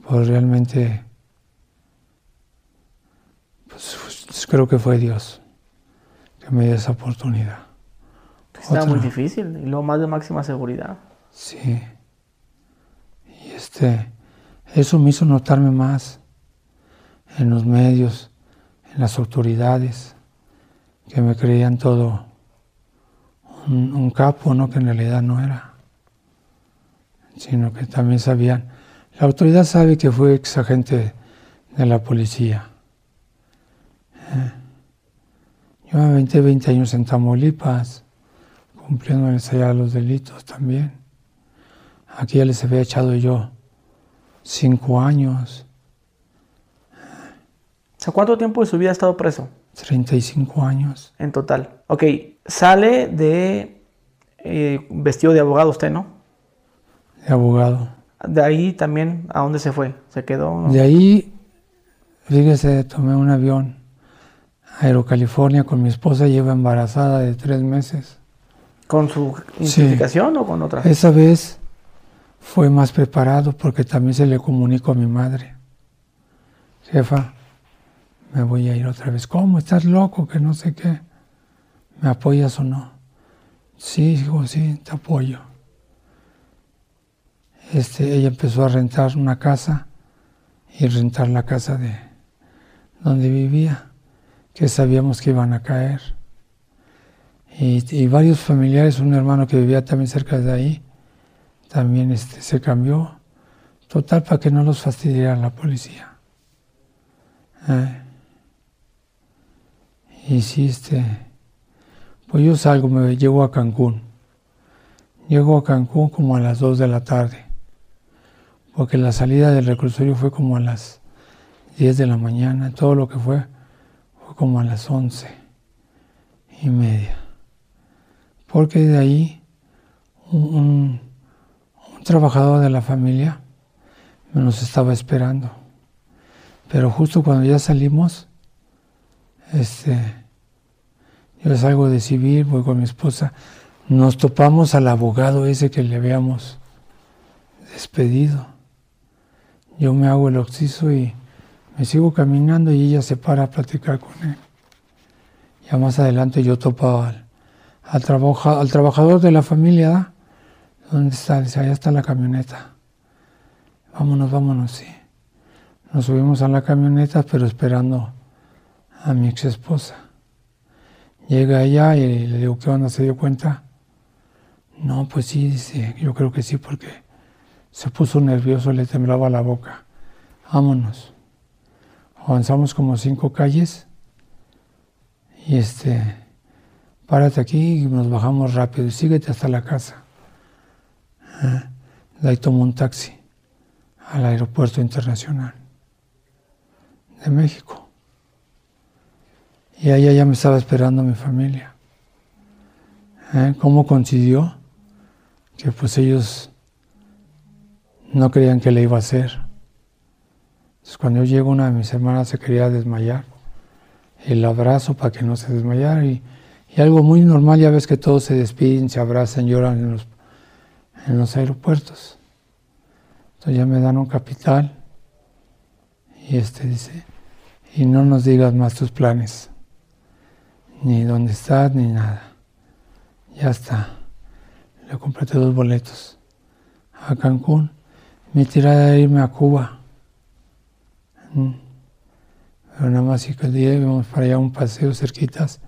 pues realmente, pues, creo que fue Dios que me dio esa oportunidad. Está muy difícil y lo más de máxima seguridad. Sí. Este, eso me hizo notarme más en los medios, en las autoridades, que me creían todo un, capo, ¿no? que en realidad no era, sino que también sabían. La autoridad sabe que fue ex agente de la policía. ¿eh? Yo 20, 20 años en Tamaulipas, cumpliendo allá los delitos también. Aquí ya les había echado yo cinco años. ¿Cuánto tiempo de su vida ha estado preso? 35 años. En total. Ok, sale de eh, vestido de abogado usted, ¿no? De abogado. De ahí también, ¿a dónde se fue? ¿Se quedó? De ahí, fíjese, tomé un avión a Aerocalifornia con mi esposa, lleva embarazada de tres meses. ¿Con su identificación o con otra? Esa vez fue más preparado porque también se le comunicó a mi madre. Jefa, me voy a ir otra vez. ¿Cómo? ¿Estás loco? Que no sé qué. ¿Me apoyas o no? Sí, digo, sí, te apoyo. Este, ella empezó a rentar una casa y rentar la casa de donde vivía, que sabíamos que iban a caer. Y, y varios familiares, un hermano que vivía también cerca de ahí, también este, se cambió. Total, para que no los fastidiara la policía. ¿Eh? hiciste? Pues yo salgo, me llego a Cancún. Llego a Cancún como a las 2 de la tarde, porque la salida del reclusorio fue como a las 10 de la mañana, todo lo que fue fue como a las 11 y media. Porque de ahí un trabajador de la familia nos estaba esperando. Pero justo cuando ya salimos, este, yo salgo de civil, voy con mi esposa, nos topamos al abogado ese que le habíamos despedido. Yo me hago el oxiso y me sigo caminando y ella se para a platicar con él. Ya más adelante yo topo al, al, al trabajador de la familia, ¿dónde está? Dice, allá está la camioneta. Vámonos, vámonos, sí. Nos subimos a la camioneta, pero esperando a mi ex esposa. Llega allá y le digo, ¿qué onda? ¿Se dio cuenta? No, pues sí, dice, yo creo que sí, porque se puso nervioso, le temblaba la boca. Vámonos. Avanzamos como cinco calles y este, párate aquí y nos bajamos rápido y síguete hasta la casa. ¿Eh? ahí tomo un taxi al aeropuerto internacional de México. Y allá ya me estaba esperando mi familia. ¿Eh? ¿Cómo coincidió? Que pues ellos no creían que le iba a hacer. Entonces cuando yo llego una de mis hermanas se quería desmayar. El abrazo para que no se desmayara y, algo muy normal, ya ves que todos se despiden, se abrazan, lloran en los, en los aeropuertos. Entonces ya me dan un capital y este dice, y no nos digas más tus planes ni dónde estás, ni nada. Ya está. Le compré dos boletos a Cancún. Mi tirada era irme a Cuba. Mm. Pero nada más que el día íbamos para allá un paseo cerquitas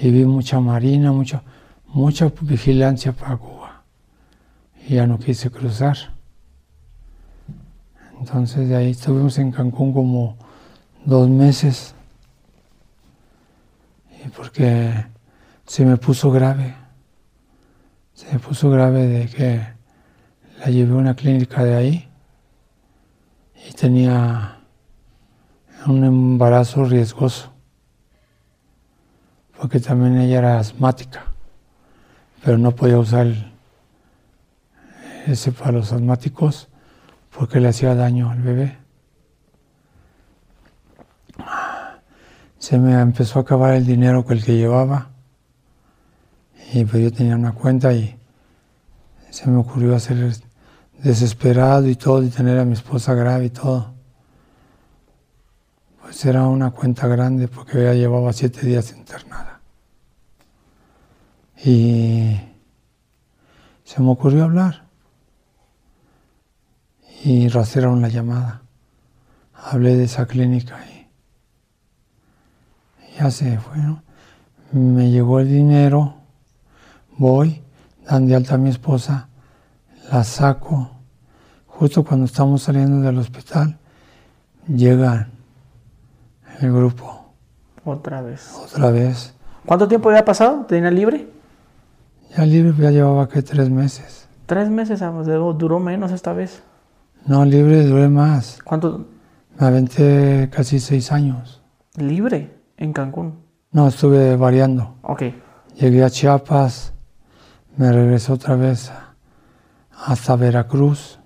y vi mucha marina, mucha, mucha vigilancia para Cuba. Y ya no quise cruzar. Entonces de ahí estuvimos en Cancún como dos meses porque se me puso grave. Se me puso grave de que la llevé a una clínica de ahí y tenía un embarazo riesgoso, porque también ella era asmática, pero no podía usar ese para los asmáticos porque le hacía daño al bebé. se me empezó a acabar el dinero que el que llevaba y pues yo tenía una cuenta y se me ocurrió hacer desesperado y todo y tener a mi esposa grave y todo. Pues era una cuenta grande porque ella llevaba siete días internada. Y se me ocurrió hablar y rastrearon la llamada. Hablé de esa clínica y ya se fue, Me llegó el dinero, voy, dan de alta a mi esposa, la saco, justo cuando estamos saliendo del hospital, llega el grupo. Otra vez. Otra vez. ¿Cuánto tiempo había pasado? ¿Tenía libre? Ya libre ya llevaba que tres meses. Tres meses, ah, duró menos esta vez. No, libre duré más. ¿Cuánto? Me aventé casi seis años. ¿Libre? En Cancún. No, estuve variando. Ok. Llegué a Chiapas, me regresé otra vez hasta Veracruz,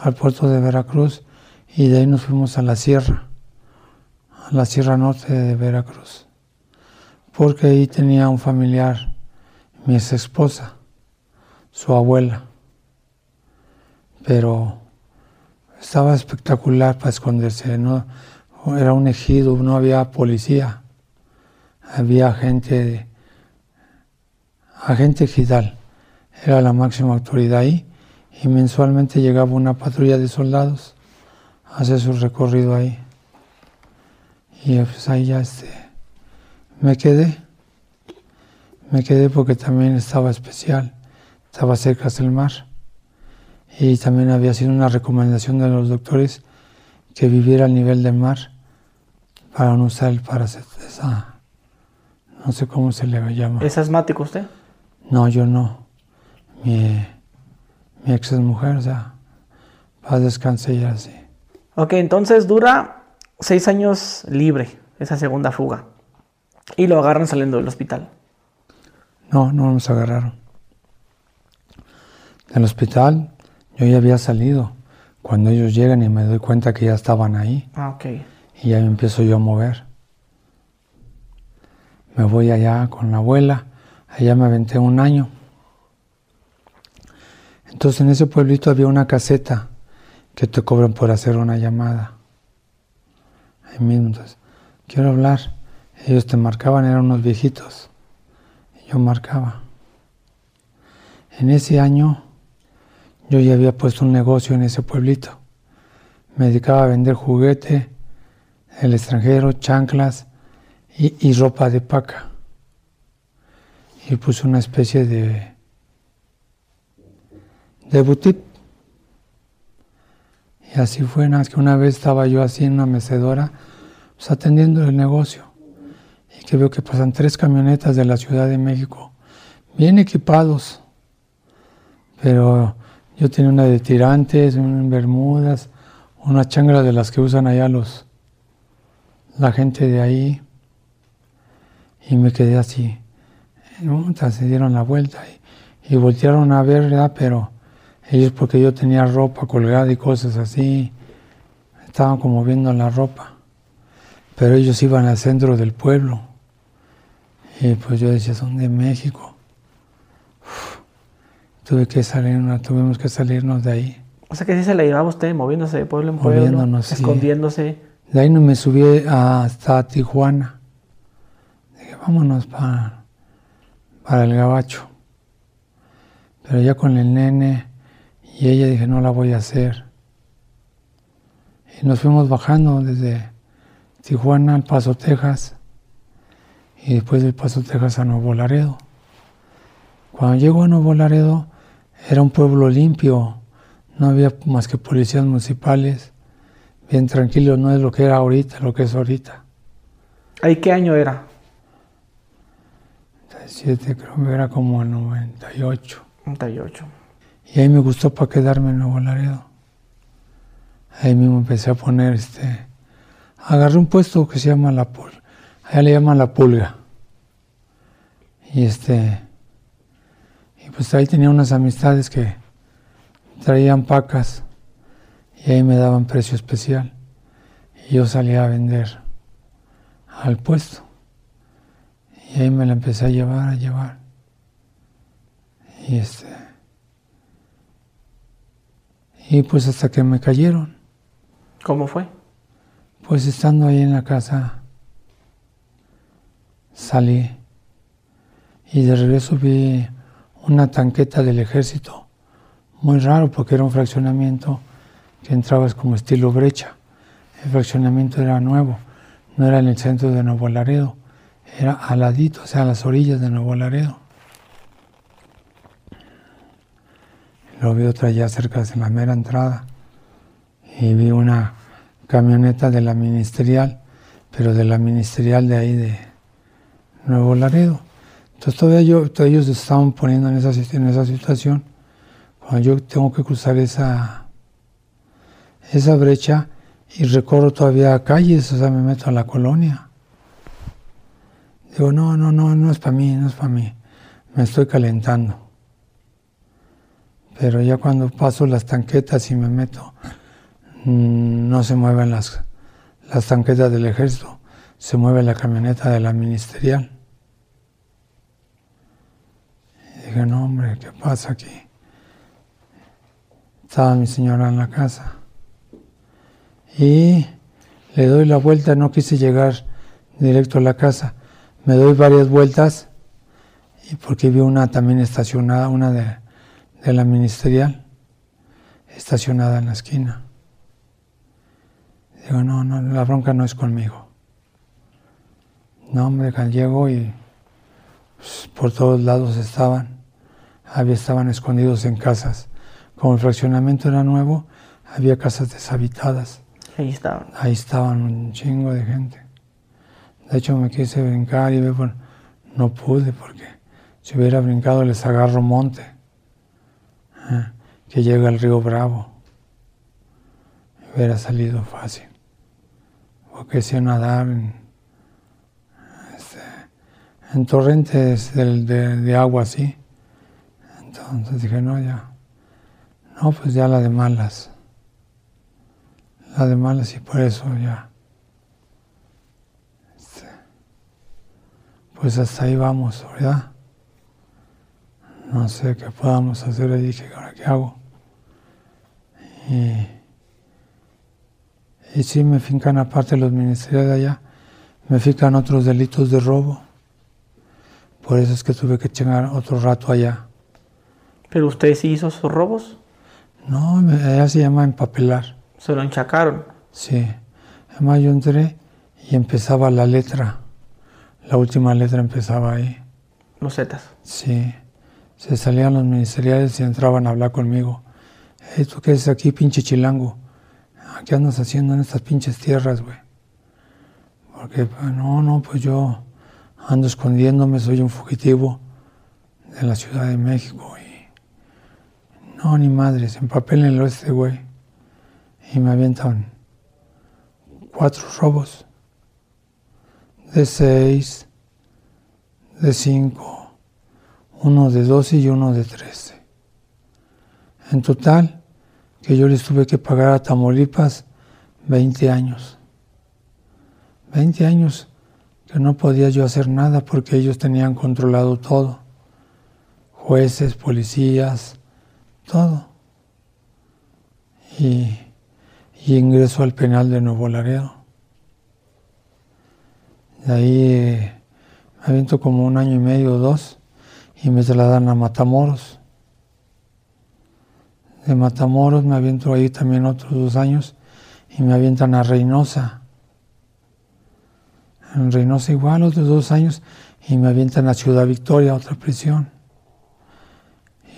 al puerto de Veracruz, y de ahí nos fuimos a la sierra, a la sierra norte de Veracruz, porque ahí tenía un familiar, mi ex esposa, su abuela, pero estaba espectacular para esconderse, no era un ejido, no había policía, había gente, agente ejidal, era la máxima autoridad ahí, y mensualmente llegaba una patrulla de soldados a hacer su recorrido ahí. Y pues ahí ya este, me quedé, me quedé porque también estaba especial, estaba cerca del mar y también había sido una recomendación de los doctores que viviera al nivel del mar para no usar el paracetamol. No sé cómo se le llama. ¿Es asmático usted? No, yo no. Mi, mi ex mujer, o sea, para descansar y así. Ok, entonces dura seis años libre esa segunda fuga. Y lo agarran saliendo del hospital. No, no nos agarraron. Del hospital yo ya había salido. Cuando ellos llegan y me doy cuenta que ya estaban ahí. Ah, ok. Y ya me empiezo yo a mover. Me voy allá con la abuela. Allá me aventé un año. Entonces en ese pueblito había una caseta que te cobran por hacer una llamada. Ahí mismo, entonces, quiero hablar. Ellos te marcaban, eran unos viejitos. Y yo marcaba. En ese año yo ya había puesto un negocio en ese pueblito. Me dedicaba a vender juguete, el extranjero, chanclas y, ropa de paca. Y puse una especie de, de boutique. Y así fue, nada más que una vez estaba yo así en una mecedora, pues atendiendo el negocio. Y que veo que pasan tres camionetas de la Ciudad de México, bien equipados. Pero yo tenía una de tirantes, una en bermudas, una changra de las que usan allá los la gente de ahí. Y me quedé así. Se dieron la vuelta y, y, voltearon a ver, ¿verdad? Pero ellos porque yo tenía ropa colgada y cosas así, estaban como viendo la ropa. Pero ellos iban al centro del pueblo. Y pues yo decía, son de México tuve que salir, tuvimos que salirnos de ahí. O sea que sí se la llevaba usted moviéndose de pueblo en pueblo, escondiéndose. De ahí no me subí hasta Tijuana. Dije, vámonos para, para el gabacho. Pero ya con el nene y ella dije, no la voy a hacer. Y nos fuimos bajando desde Tijuana al Paso, Texas. Y después del Paso, Texas a Nuevo Laredo. Cuando llego a Nuevo Laredo, era un pueblo limpio, no había más que policías municipales, bien tranquilo, no es lo que era ahorita, lo que es ahorita. ¿Ahí qué año era? 97, creo que era como el 98. 98. Y ahí me gustó para quedarme en Nuevo Laredo. Ahí mismo empecé a poner este. Agarré un puesto que se llama la pulga. Allá le llaman la pulga. Y este pues ahí tenía unas amistades que traían pacas y ahí me daban precio especial. Y yo salía a vender al puesto. Y ahí me la empecé a llevar, a llevar. Y este. Y pues hasta que me cayeron. ¿Cómo fue? Pues estando ahí en la casa, salí. Y de regreso vi una tanqueta del ejército, muy raro porque era un fraccionamiento que entrabas como estilo brecha. El fraccionamiento era nuevo, no era en el centro de Nuevo Laredo, era aladito, o sea, a las orillas de Nuevo Laredo. Lo vi otra ya cerca de la mera entrada y vi una camioneta de la ministerial, pero de la ministerial de ahí de Nuevo Laredo. Entonces todavía yo, todos ellos estaban poniendo en esa, en esa situación. Cuando yo tengo que cruzar esa, esa brecha y recorro todavía calles, o sea, me meto a la colonia. Digo, no, no, no, no es para mí, no es para mí. Me estoy calentando. Pero ya cuando paso las tanquetas y me meto, mm, no se mueven las, las tanquetas del ejército, se mueve la camioneta de la ministerial. Y dije, no hombre, ¿qué pasa aquí? Estaba mi señora en la casa. Y le doy la vuelta, no quise llegar directo a la casa. Me doy varias vueltas y porque vi una también estacionada, una de, de la ministerial, estacionada en la esquina. Digo, no, no, la bronca no es conmigo. No, hombre, llego y pues, por todos lados estaban. Había, estaban escondidos en casas. Como el fraccionamiento era nuevo, había casas deshabitadas. Ahí estaban. Ahí estaban un chingo de gente. De hecho, me quise brincar y bueno, no pude porque si hubiera brincado les agarro monte, ¿eh? que llega al río Bravo. Hubiera salido fácil. Porque si nadar en, este, en torrentes de, de agua así. Entonces dije, no, ya. No, pues ya la de malas. La de malas y por eso ya. Este, pues hasta ahí vamos, ¿verdad? No sé qué podamos hacer. Y dije, ¿ahora qué hago? Y, y sí me fincan aparte los ministerios de allá, me fincan otros delitos de robo. Por eso es que tuve que chingar otro rato allá. ¿Pero usted sí hizo sus robos? No, allá se llama empapelar. ¿Se lo enchacaron? Sí. Además yo entré y empezaba la letra. La última letra empezaba ahí. Los Zetas. Sí. Se salían los ministeriales y entraban a hablar conmigo. ¿Esto qué es aquí, pinche chilango? ¿Qué andas haciendo en estas pinches tierras, güey? Porque, pues, no, no, pues yo ando escondiéndome, soy un fugitivo de la Ciudad de México. Y no, ni madres, empapélenlo este güey. Y me avientan cuatro robos de seis, de cinco, uno de doce y uno de trece. En total, que yo les tuve que pagar a Tamaulipas 20 años. 20 años que no podía yo hacer nada porque ellos tenían controlado todo. Jueces, policías, todo. Y, ingreso al penal de Nuevo Laredo. De ahí eh, me aviento como un año y medio o dos y me trasladan a Matamoros. De Matamoros me aviento ahí también otros dos años y me avientan a Reynosa. En Reynosa igual otros dos años y me avientan a Ciudad Victoria, otra prisión.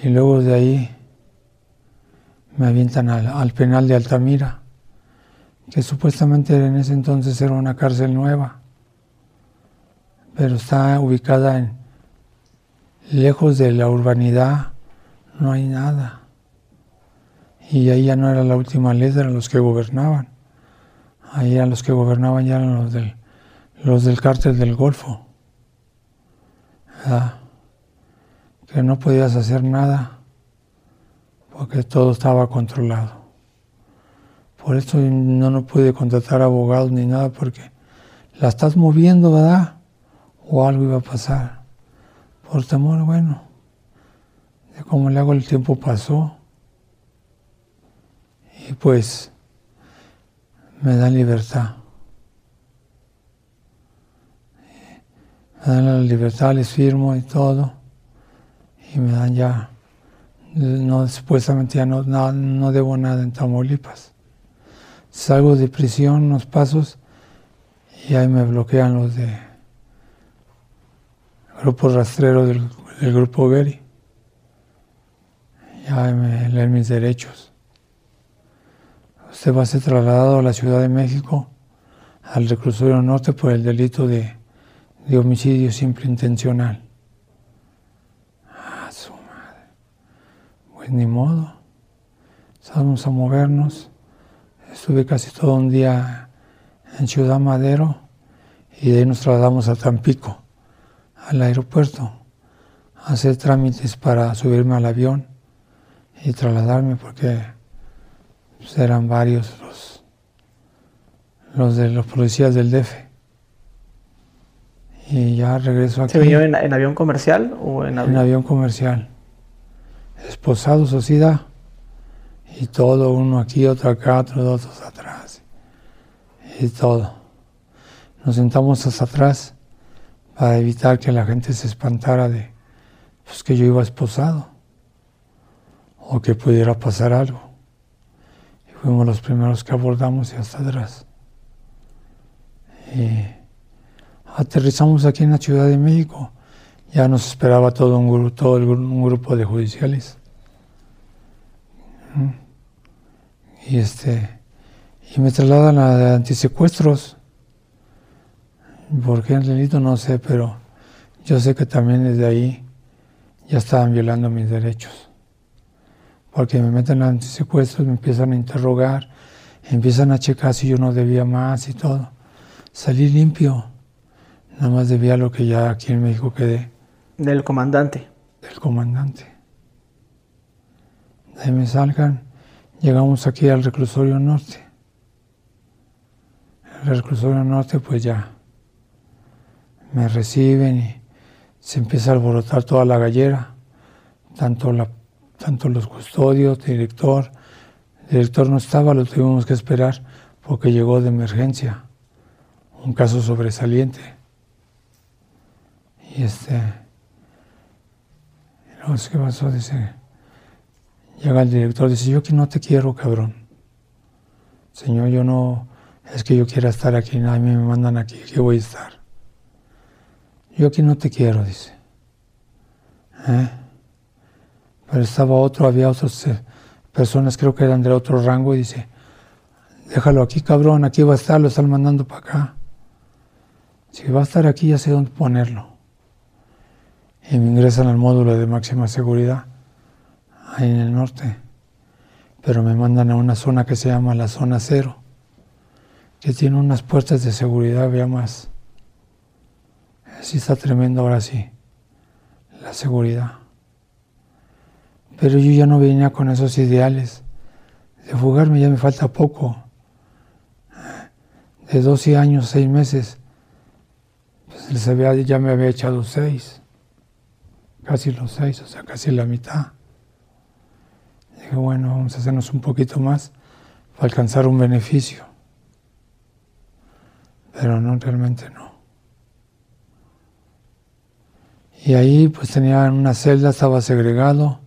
Y luego de ahí me avientan al, al penal de Altamira, que supuestamente en ese entonces era una cárcel nueva pero está ubicada en lejos de la urbanidad, no hay nada. Y ahí ya no era la última ley, eran los que gobernaban. Ahí eran los que gobernaban, ya eran los del, los del cártel del Golfo. Que no podías hacer nada porque todo estaba controlado. Por eso no, no pude contratar abogados ni nada porque la estás moviendo, ¿verdad? o algo iba a pasar. Por temor, bueno, de cómo le hago el tiempo pasó y pues me dan libertad. Me dan la libertad, les firmo y todo y me dan ya, no, supuestamente ya no, no, no debo nada en Tamaulipas. Salgo de prisión unos pasos y ahí me bloquean los de grupo rastrero del, grupo Gary. Y ya me leen mis derechos. Usted va a ser trasladado a la Ciudad de México, al reclusorio norte, por el delito de, de homicidio simple intencional. Ah, su madre. Pues ni modo. Vamos a movernos. Estuve casi todo un día en Ciudad Madero y de ahí nos trasladamos a Tampico, al aeropuerto, a hacer trámites para subirme al avión y trasladarme porque pues, eran varios los, los de los policías del DF. Y ya regreso aquí. ¿Se vino en, avión comercial o en avión? En avión comercial. Esposado, sociedad. Y todo, uno aquí, otro acá, otro, otros atrás. Y todo. Nos sentamos hasta atrás para evitar que la gente se espantara de pues, que yo iba esposado o que pudiera pasar algo. Fuimos los primeros que abordamos y hasta atrás. Aterrizamos aquí en la Ciudad de México. Ya nos esperaba todo un grupo, todo un grupo de judiciales. Y este y me trasladan a antisecuestros. ¿Por qué el delito? No sé, pero yo sé que también desde ahí ya estaban violando mis derechos porque me meten en secuestros, me empiezan a interrogar, empiezan a checar si yo no debía más y todo. Salí limpio, nada más debía lo que ya aquí en México quedé. Del comandante. Del comandante. De me salgan, llegamos aquí al reclusorio norte. El reclusorio norte pues ya me reciben y se empieza a alborotar toda la gallera, tanto la tanto los custodios, director. El director no estaba, lo tuvimos que esperar porque llegó de emergencia, un caso sobresaliente. Y este, ¿qué pasó? Dice, llega el director, dice, yo aquí no te quiero, cabrón. Señor, yo no, es que yo quiera estar aquí, nadie me mandan aquí, que voy a estar. Yo aquí no te quiero, dice. ¿Eh? pero estaba otro, había otras eh, personas, creo que eran de otro rango, y dice, déjalo aquí, cabrón, aquí va a estar, lo están mandando para acá. Si va a estar aquí, ya sé dónde ponerlo. Y me ingresan al módulo de máxima seguridad, ahí en el norte. Pero me mandan a una zona que se llama la zona cero, que tiene unas puertas de seguridad, vea más. Sí está tremendo ahora sí, la seguridad. Pero yo ya no venía con esos ideales. De fugarme ya me falta poco. De 12 años, 6 meses, pues ya me había echado 6. Casi los 6, o sea, casi la mitad. Dije, bueno, vamos a hacernos un poquito más para alcanzar un beneficio. Pero no, realmente no. Y ahí pues tenía una celda, estaba segregado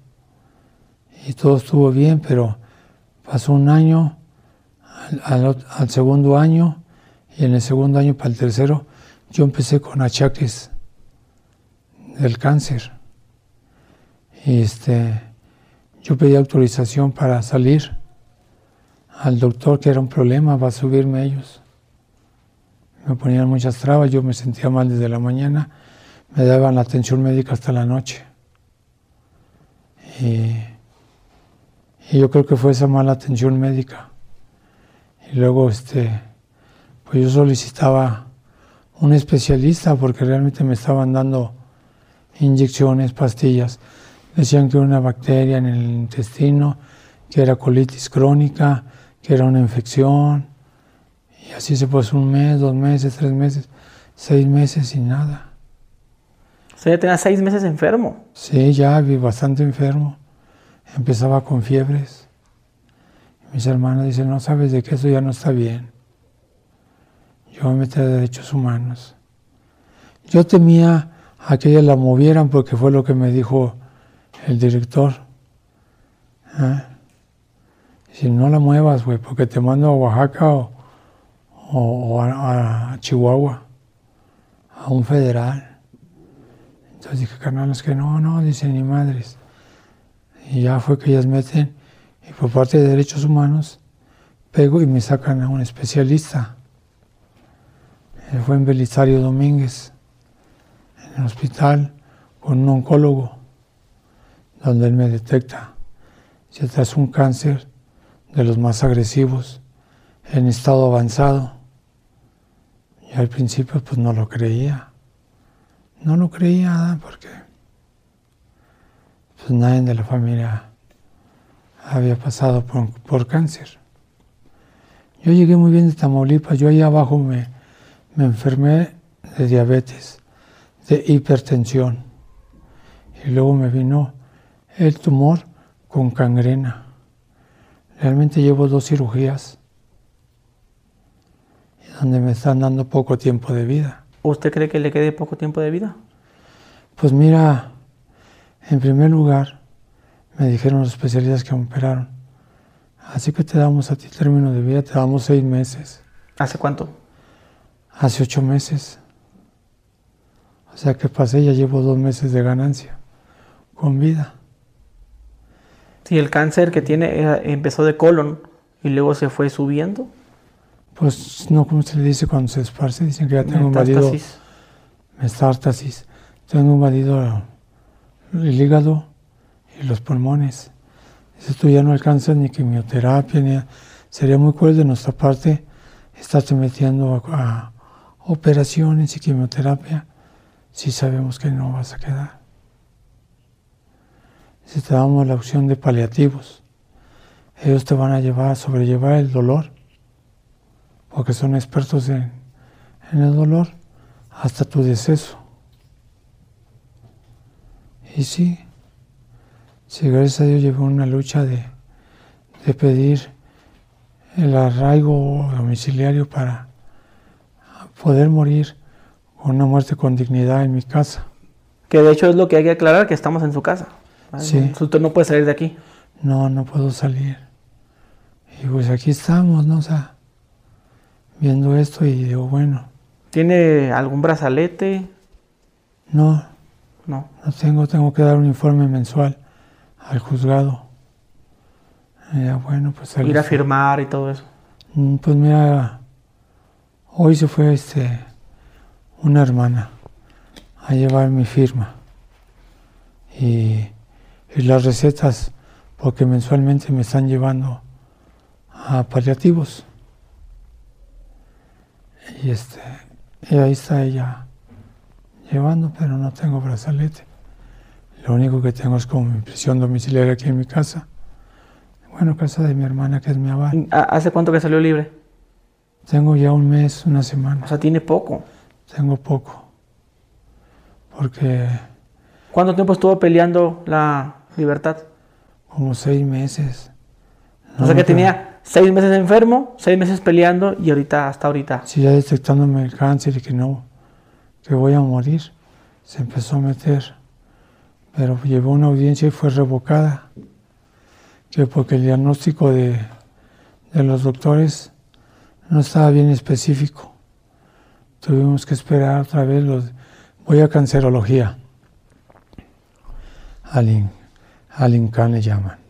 y todo estuvo bien, pero pasó un año, al, segundo año, y en el segundo año para el tercero, yo empecé con achaques del cáncer. Y este, yo pedí autorización para salir al doctor, que era un problema para subirme ellos. Me ponían muchas trabas, yo me sentía mal desde la mañana, me daban la atención médica hasta la noche. Y y yo creo que fue esa mala atención médica. Y luego, este, pues yo solicitaba un especialista porque realmente me estaban dando inyecciones, pastillas. Decían que era una bacteria en el intestino, que era colitis crónica, que era una infección. Y así se pasó un mes, dos meses, tres meses, seis meses sin nada. O sea, ya tenía seis meses enfermo. Sí, ya vi bastante enfermo empezaba con fiebres. Mis hermanos dicen, no sabes de que eso ya no está bien. Yo me metí a derechos humanos. Yo temía a que ella la movieran porque fue lo que me dijo el director. ¿Eh? Si no la muevas, güey, porque te mando a Oaxaca o, a, a, Chihuahua, a un federal. Entonces dije, carnal, es que no, no, dice ni madres. Y ya fue que ellas meten, y por parte de derechos humanos, pego y me sacan a un especialista. Él fue en Belisario Domínguez, en el hospital, con un oncólogo, donde él me detecta si es un cáncer de los más agresivos, en estado avanzado. Y al principio pues no lo creía. No lo creía porque pues nadie de la familia había pasado por, cáncer. Yo llegué muy bien de Tamaulipas, yo ahí abajo me, me enfermé de diabetes, de hipertensión, y luego me vino el tumor con gangrena. Realmente llevo dos cirugías donde me están dando poco tiempo de vida. ¿Usted cree que le quede poco tiempo de vida? Pues mira, en primer lugar, me dijeron los especialistas que me operaron, así que te damos a ti término de vida, te damos seis meses. ¿Hace cuánto? Hace ocho meses. O sea que pasé, ya llevo dos meses de ganancia con vida. Si el cáncer que tiene eh, empezó de colon y luego se fue subiendo. Pues no, como se le dice cuando se esparce, dicen que ya tengo invadido metástasis. Tengo invadido el hígado y los pulmones. Esto ya no alcanza ni quimioterapia, ni sería muy cruel de nuestra parte estarte metiendo a, operaciones y quimioterapia si sabemos que no vas a quedar. Si te damos la opción de paliativos, ellos te van a llevar a sobrellevar el dolor porque son expertos en, el dolor hasta tu deceso. Y sí, si gracias a Dios llevo una lucha de, de pedir el arraigo domiciliario para poder morir con una muerte con dignidad en mi casa. Que de hecho es lo que hay que aclarar, que estamos en su casa. Sí. No puede salir de aquí. No, no puedo salir. Y pues aquí estamos, ¿no? O sea, viendo esto y digo, bueno. ¿Tiene algún brazalete? No. No. No tengo, tengo que dar un informe mensual al juzgado. Ya, bueno, pues Ir a firmar y todo eso. Mm, pues mira, hoy se fue este una hermana a llevar mi firma y, y las recetas porque mensualmente me están llevando a paliativos. Y, este, y ahí está ella llevando, pero no tengo brazalete. Lo único que tengo es como mi prisión domiciliaria aquí en mi casa. Bueno, casa de mi hermana, que es mi abuela. ¿Hace cuánto que salió libre? Tengo ya un mes, una semana. O sea, tiene poco. Tengo poco. Porque... ¿Cuánto tiempo estuvo peleando la libertad? Como seis meses. o sea que tenía seis meses enfermo, seis meses peleando y ahorita, hasta ahorita. Sí, ya detectándome el cáncer y que no, que voy a morir, se empezó a meter. Pero llevó una audiencia y fue revocada, que porque el diagnóstico de, de los doctores no estaba bien específico. Tuvimos que esperar otra vez, los, voy a cancerología. Al, al INCAN le llaman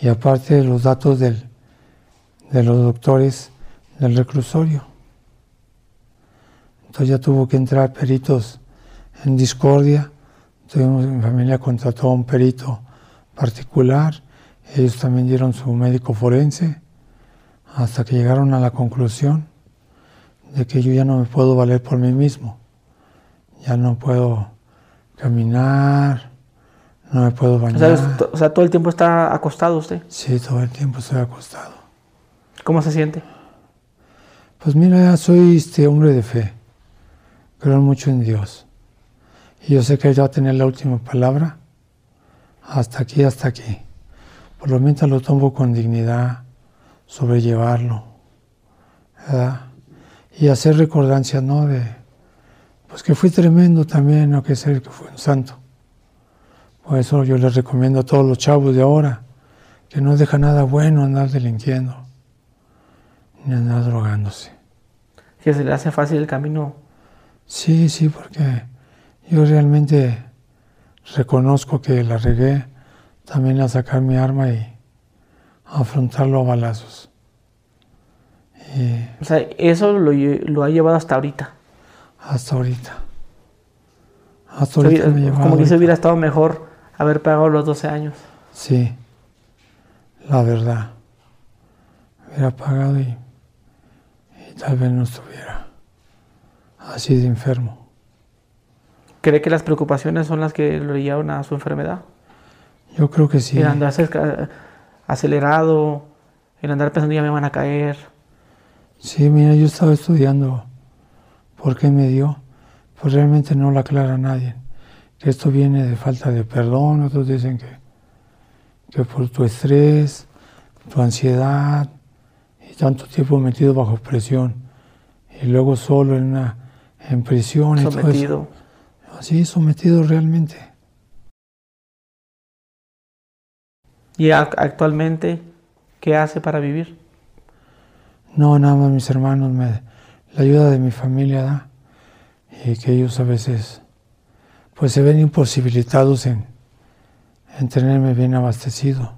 y aparte de los datos del, de los doctores del reclusorio. Entonces ya tuvo que entrar peritos en discordia. Tuvimos, mi familia contrató a un perito particular. Ellos también dieron su médico forense hasta que llegaron a la conclusión de que yo ya no me puedo valer por mí mismo. Ya no puedo caminar, no me puedo bañar. O sea, todo el tiempo está acostado usted. Sí, todo el tiempo estoy acostado. ¿Cómo se siente? Pues mira, soy este hombre de fe. Creo mucho en Dios. Y yo sé que Él va a tener la última palabra. Hasta aquí, hasta aquí. Por lo menos lo tomo con dignidad, sobrellevarlo. Y hacer recordancia, ¿no? De, pues que fui tremendo también, ¿no? Que ser que fue un santo. Por eso yo les recomiendo a todos los chavos de ahora que no deja nada bueno andar delinquiendo ni andar drogándose. ¿Que se le hace fácil el camino? Sí, sí, porque yo realmente reconozco que la regué, también a sacar mi arma y a afrontarlo a balazos. o sea, eso lo, lo, ha llevado hasta ahorita. Hasta ahorita. Hasta ahorita me Como que se hubiera estado mejor haber pagado los 12 años. Sí, la verdad. Hubiera pagado y, y tal vez no estuviera así de enfermo. ¿Cree que las preocupaciones son las que lo llevan a su enfermedad? Yo creo que sí. El andar acelerado, el andar pensando ya me van a caer. Sí, mira, yo estaba estudiando por qué me dio, pues realmente no lo aclara nadie. Que esto viene de falta de perdón, otros dicen que, que por tu estrés, tu ansiedad y tanto tiempo metido bajo presión y luego solo en una en prisión sometido. y todo eso. Así sometido realmente. ¿Y actualmente qué hace para vivir? No, nada más mis hermanos, me, la ayuda de mi familia da, y que ellos a veces pues se ven imposibilitados en, en tenerme bien abastecido,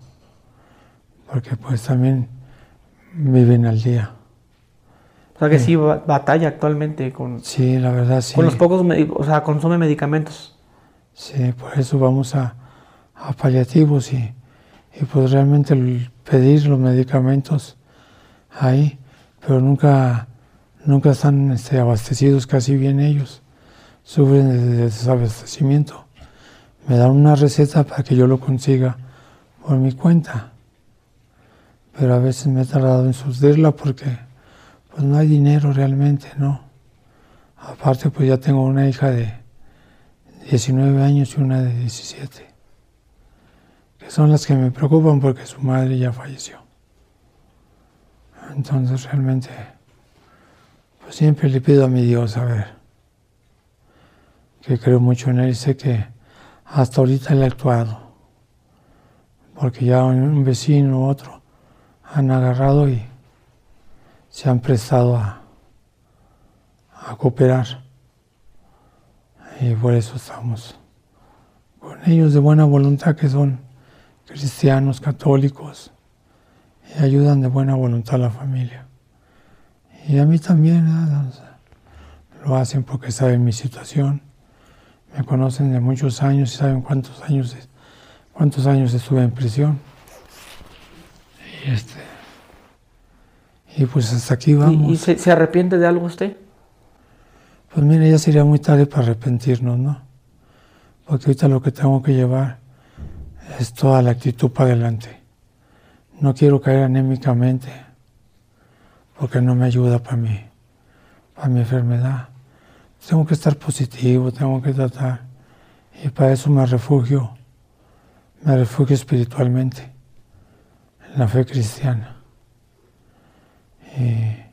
porque pues también viven al día. O sea que sí, batalla actualmente con... Sí, la verdad sí. Con los pocos, o sea, consume medicamentos. Sí, por eso vamos a, a paliativos y y pues realmente pedir los medicamentos ahí, pero nunca, nunca están este, abastecidos casi bien ellos, sufren de desabastecimiento. Me dan una receta para que yo lo consiga por mi cuenta, pero a veces me he tardado en surtirla porque pues no hay dinero realmente, ¿no? Aparte pues ya tengo una hija de 19 años y una de 17 son las que me preocupan porque su madre ya falleció. Entonces realmente, pues siempre le pido a mi Dios a ver, que creo mucho en Él sé que hasta ahorita Él ha actuado, porque ya un vecino u otro han agarrado y se han prestado a, a cooperar. Y por eso estamos con ellos de buena voluntad que son cristianos, católicos, y ayudan de buena voluntad a la familia. Y a mí también lo hacen porque saben mi situación, me conocen de muchos años y saben cuántos años, cuántos años estuve en prisión. Y, este, y pues hasta aquí vamos. ¿Y, se, se, arrepiente de algo usted? Pues mire, ya sería muy tarde para arrepentirnos, ¿no? Porque ahorita lo que tengo que llevar es toda la actitud para adelante. No quiero caer anémicamente porque no me ayuda para mí, para mi enfermedad. Tengo que estar positivo, tengo que tratar. Y para eso me refugio, me refugio espiritualmente, en la fe cristiana. Y,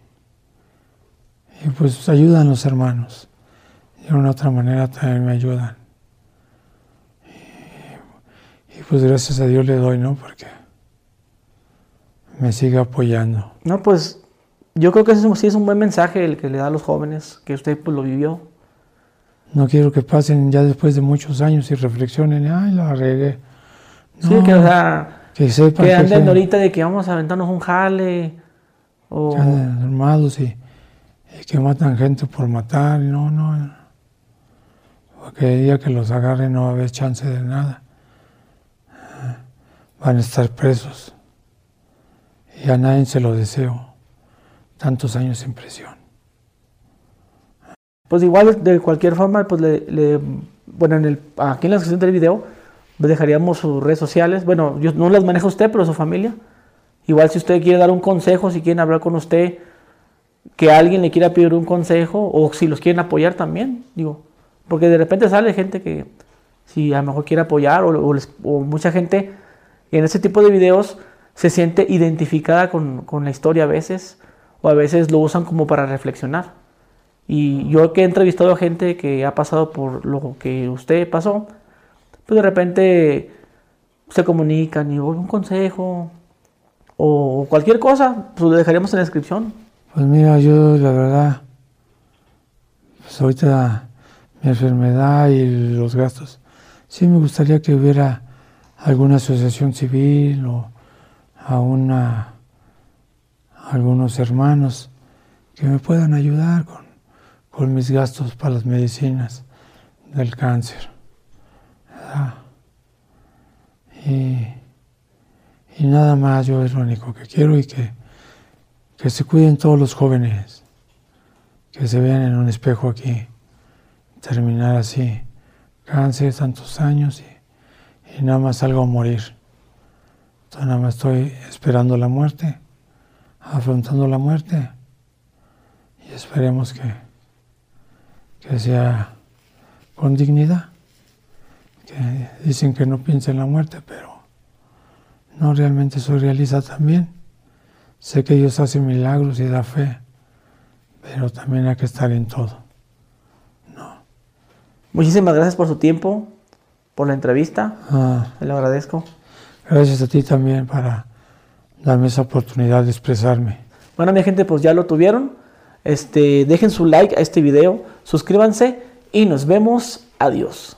pues ayudan los hermanos. De una otra manera también me ayudan. Y pues gracias a Dios le doy, ¿no? Porque me sigue apoyando. No, pues yo creo que ese sí es un buen mensaje el que le da a los jóvenes, que usted pues lo vivió. No quiero que pasen ya después de muchos años y reflexionen, ay, la regué. sí, que o sea, que, sepan, que anden ahorita de que vamos a aventarnos un jale. O... Que anden armados y, y, que matan gente por matar, no, no. Porque el día que los agarren no va a haber chance de nada van a estar presos. Y a nadie se lo deseo. Tantos años en prisión. Pues igual, de cualquier forma, pues le, bueno, en el, aquí en la descripción del video le dejaríamos sus redes sociales. Bueno, yo no las maneja usted, pero su familia. Igual si usted quiere dar un consejo, si quieren hablar con usted, que alguien le quiera pedir un consejo, o si los quieren apoyar también, digo. Porque de repente sale gente que si a lo mejor quiere apoyar, o, o mucha gente en ese tipo de videos se siente identificada con, la historia a veces, o a veces lo usan como para reflexionar. Y yo que he entrevistado a gente que ha pasado por lo que usted pasó, pues de repente se comunican y un consejo o cualquier cosa, pues lo dejaríamos en la descripción. Pues mira, yo la verdad, pues ahorita mi enfermedad y los gastos, sí me gustaría que hubiera alguna asociación civil o a una algunos hermanos que me puedan ayudar con, con mis gastos para las medicinas del cáncer. Y, nada más, yo es lo único que quiero y que, que se cuiden todos los jóvenes, que se vean en un espejo aquí, terminar así, cáncer, tantos años y, nada más salgo a morir. Nada más estoy esperando la muerte, afrontando la muerte y esperemos que, que sea con dignidad. Que dicen que no piensa en la muerte, pero no realmente soy realista también. Sé que Dios hace milagros y da fe, pero también hay que estar en todo. No. Muchísimas gracias por su tiempo, por la entrevista. Ah, Le agradezco. Gracias a ti también para darme esa oportunidad de expresarme. Bueno, mi gente, pues ya lo tuvieron. Este, dejen su like a este video, suscríbanse y nos vemos. Adiós.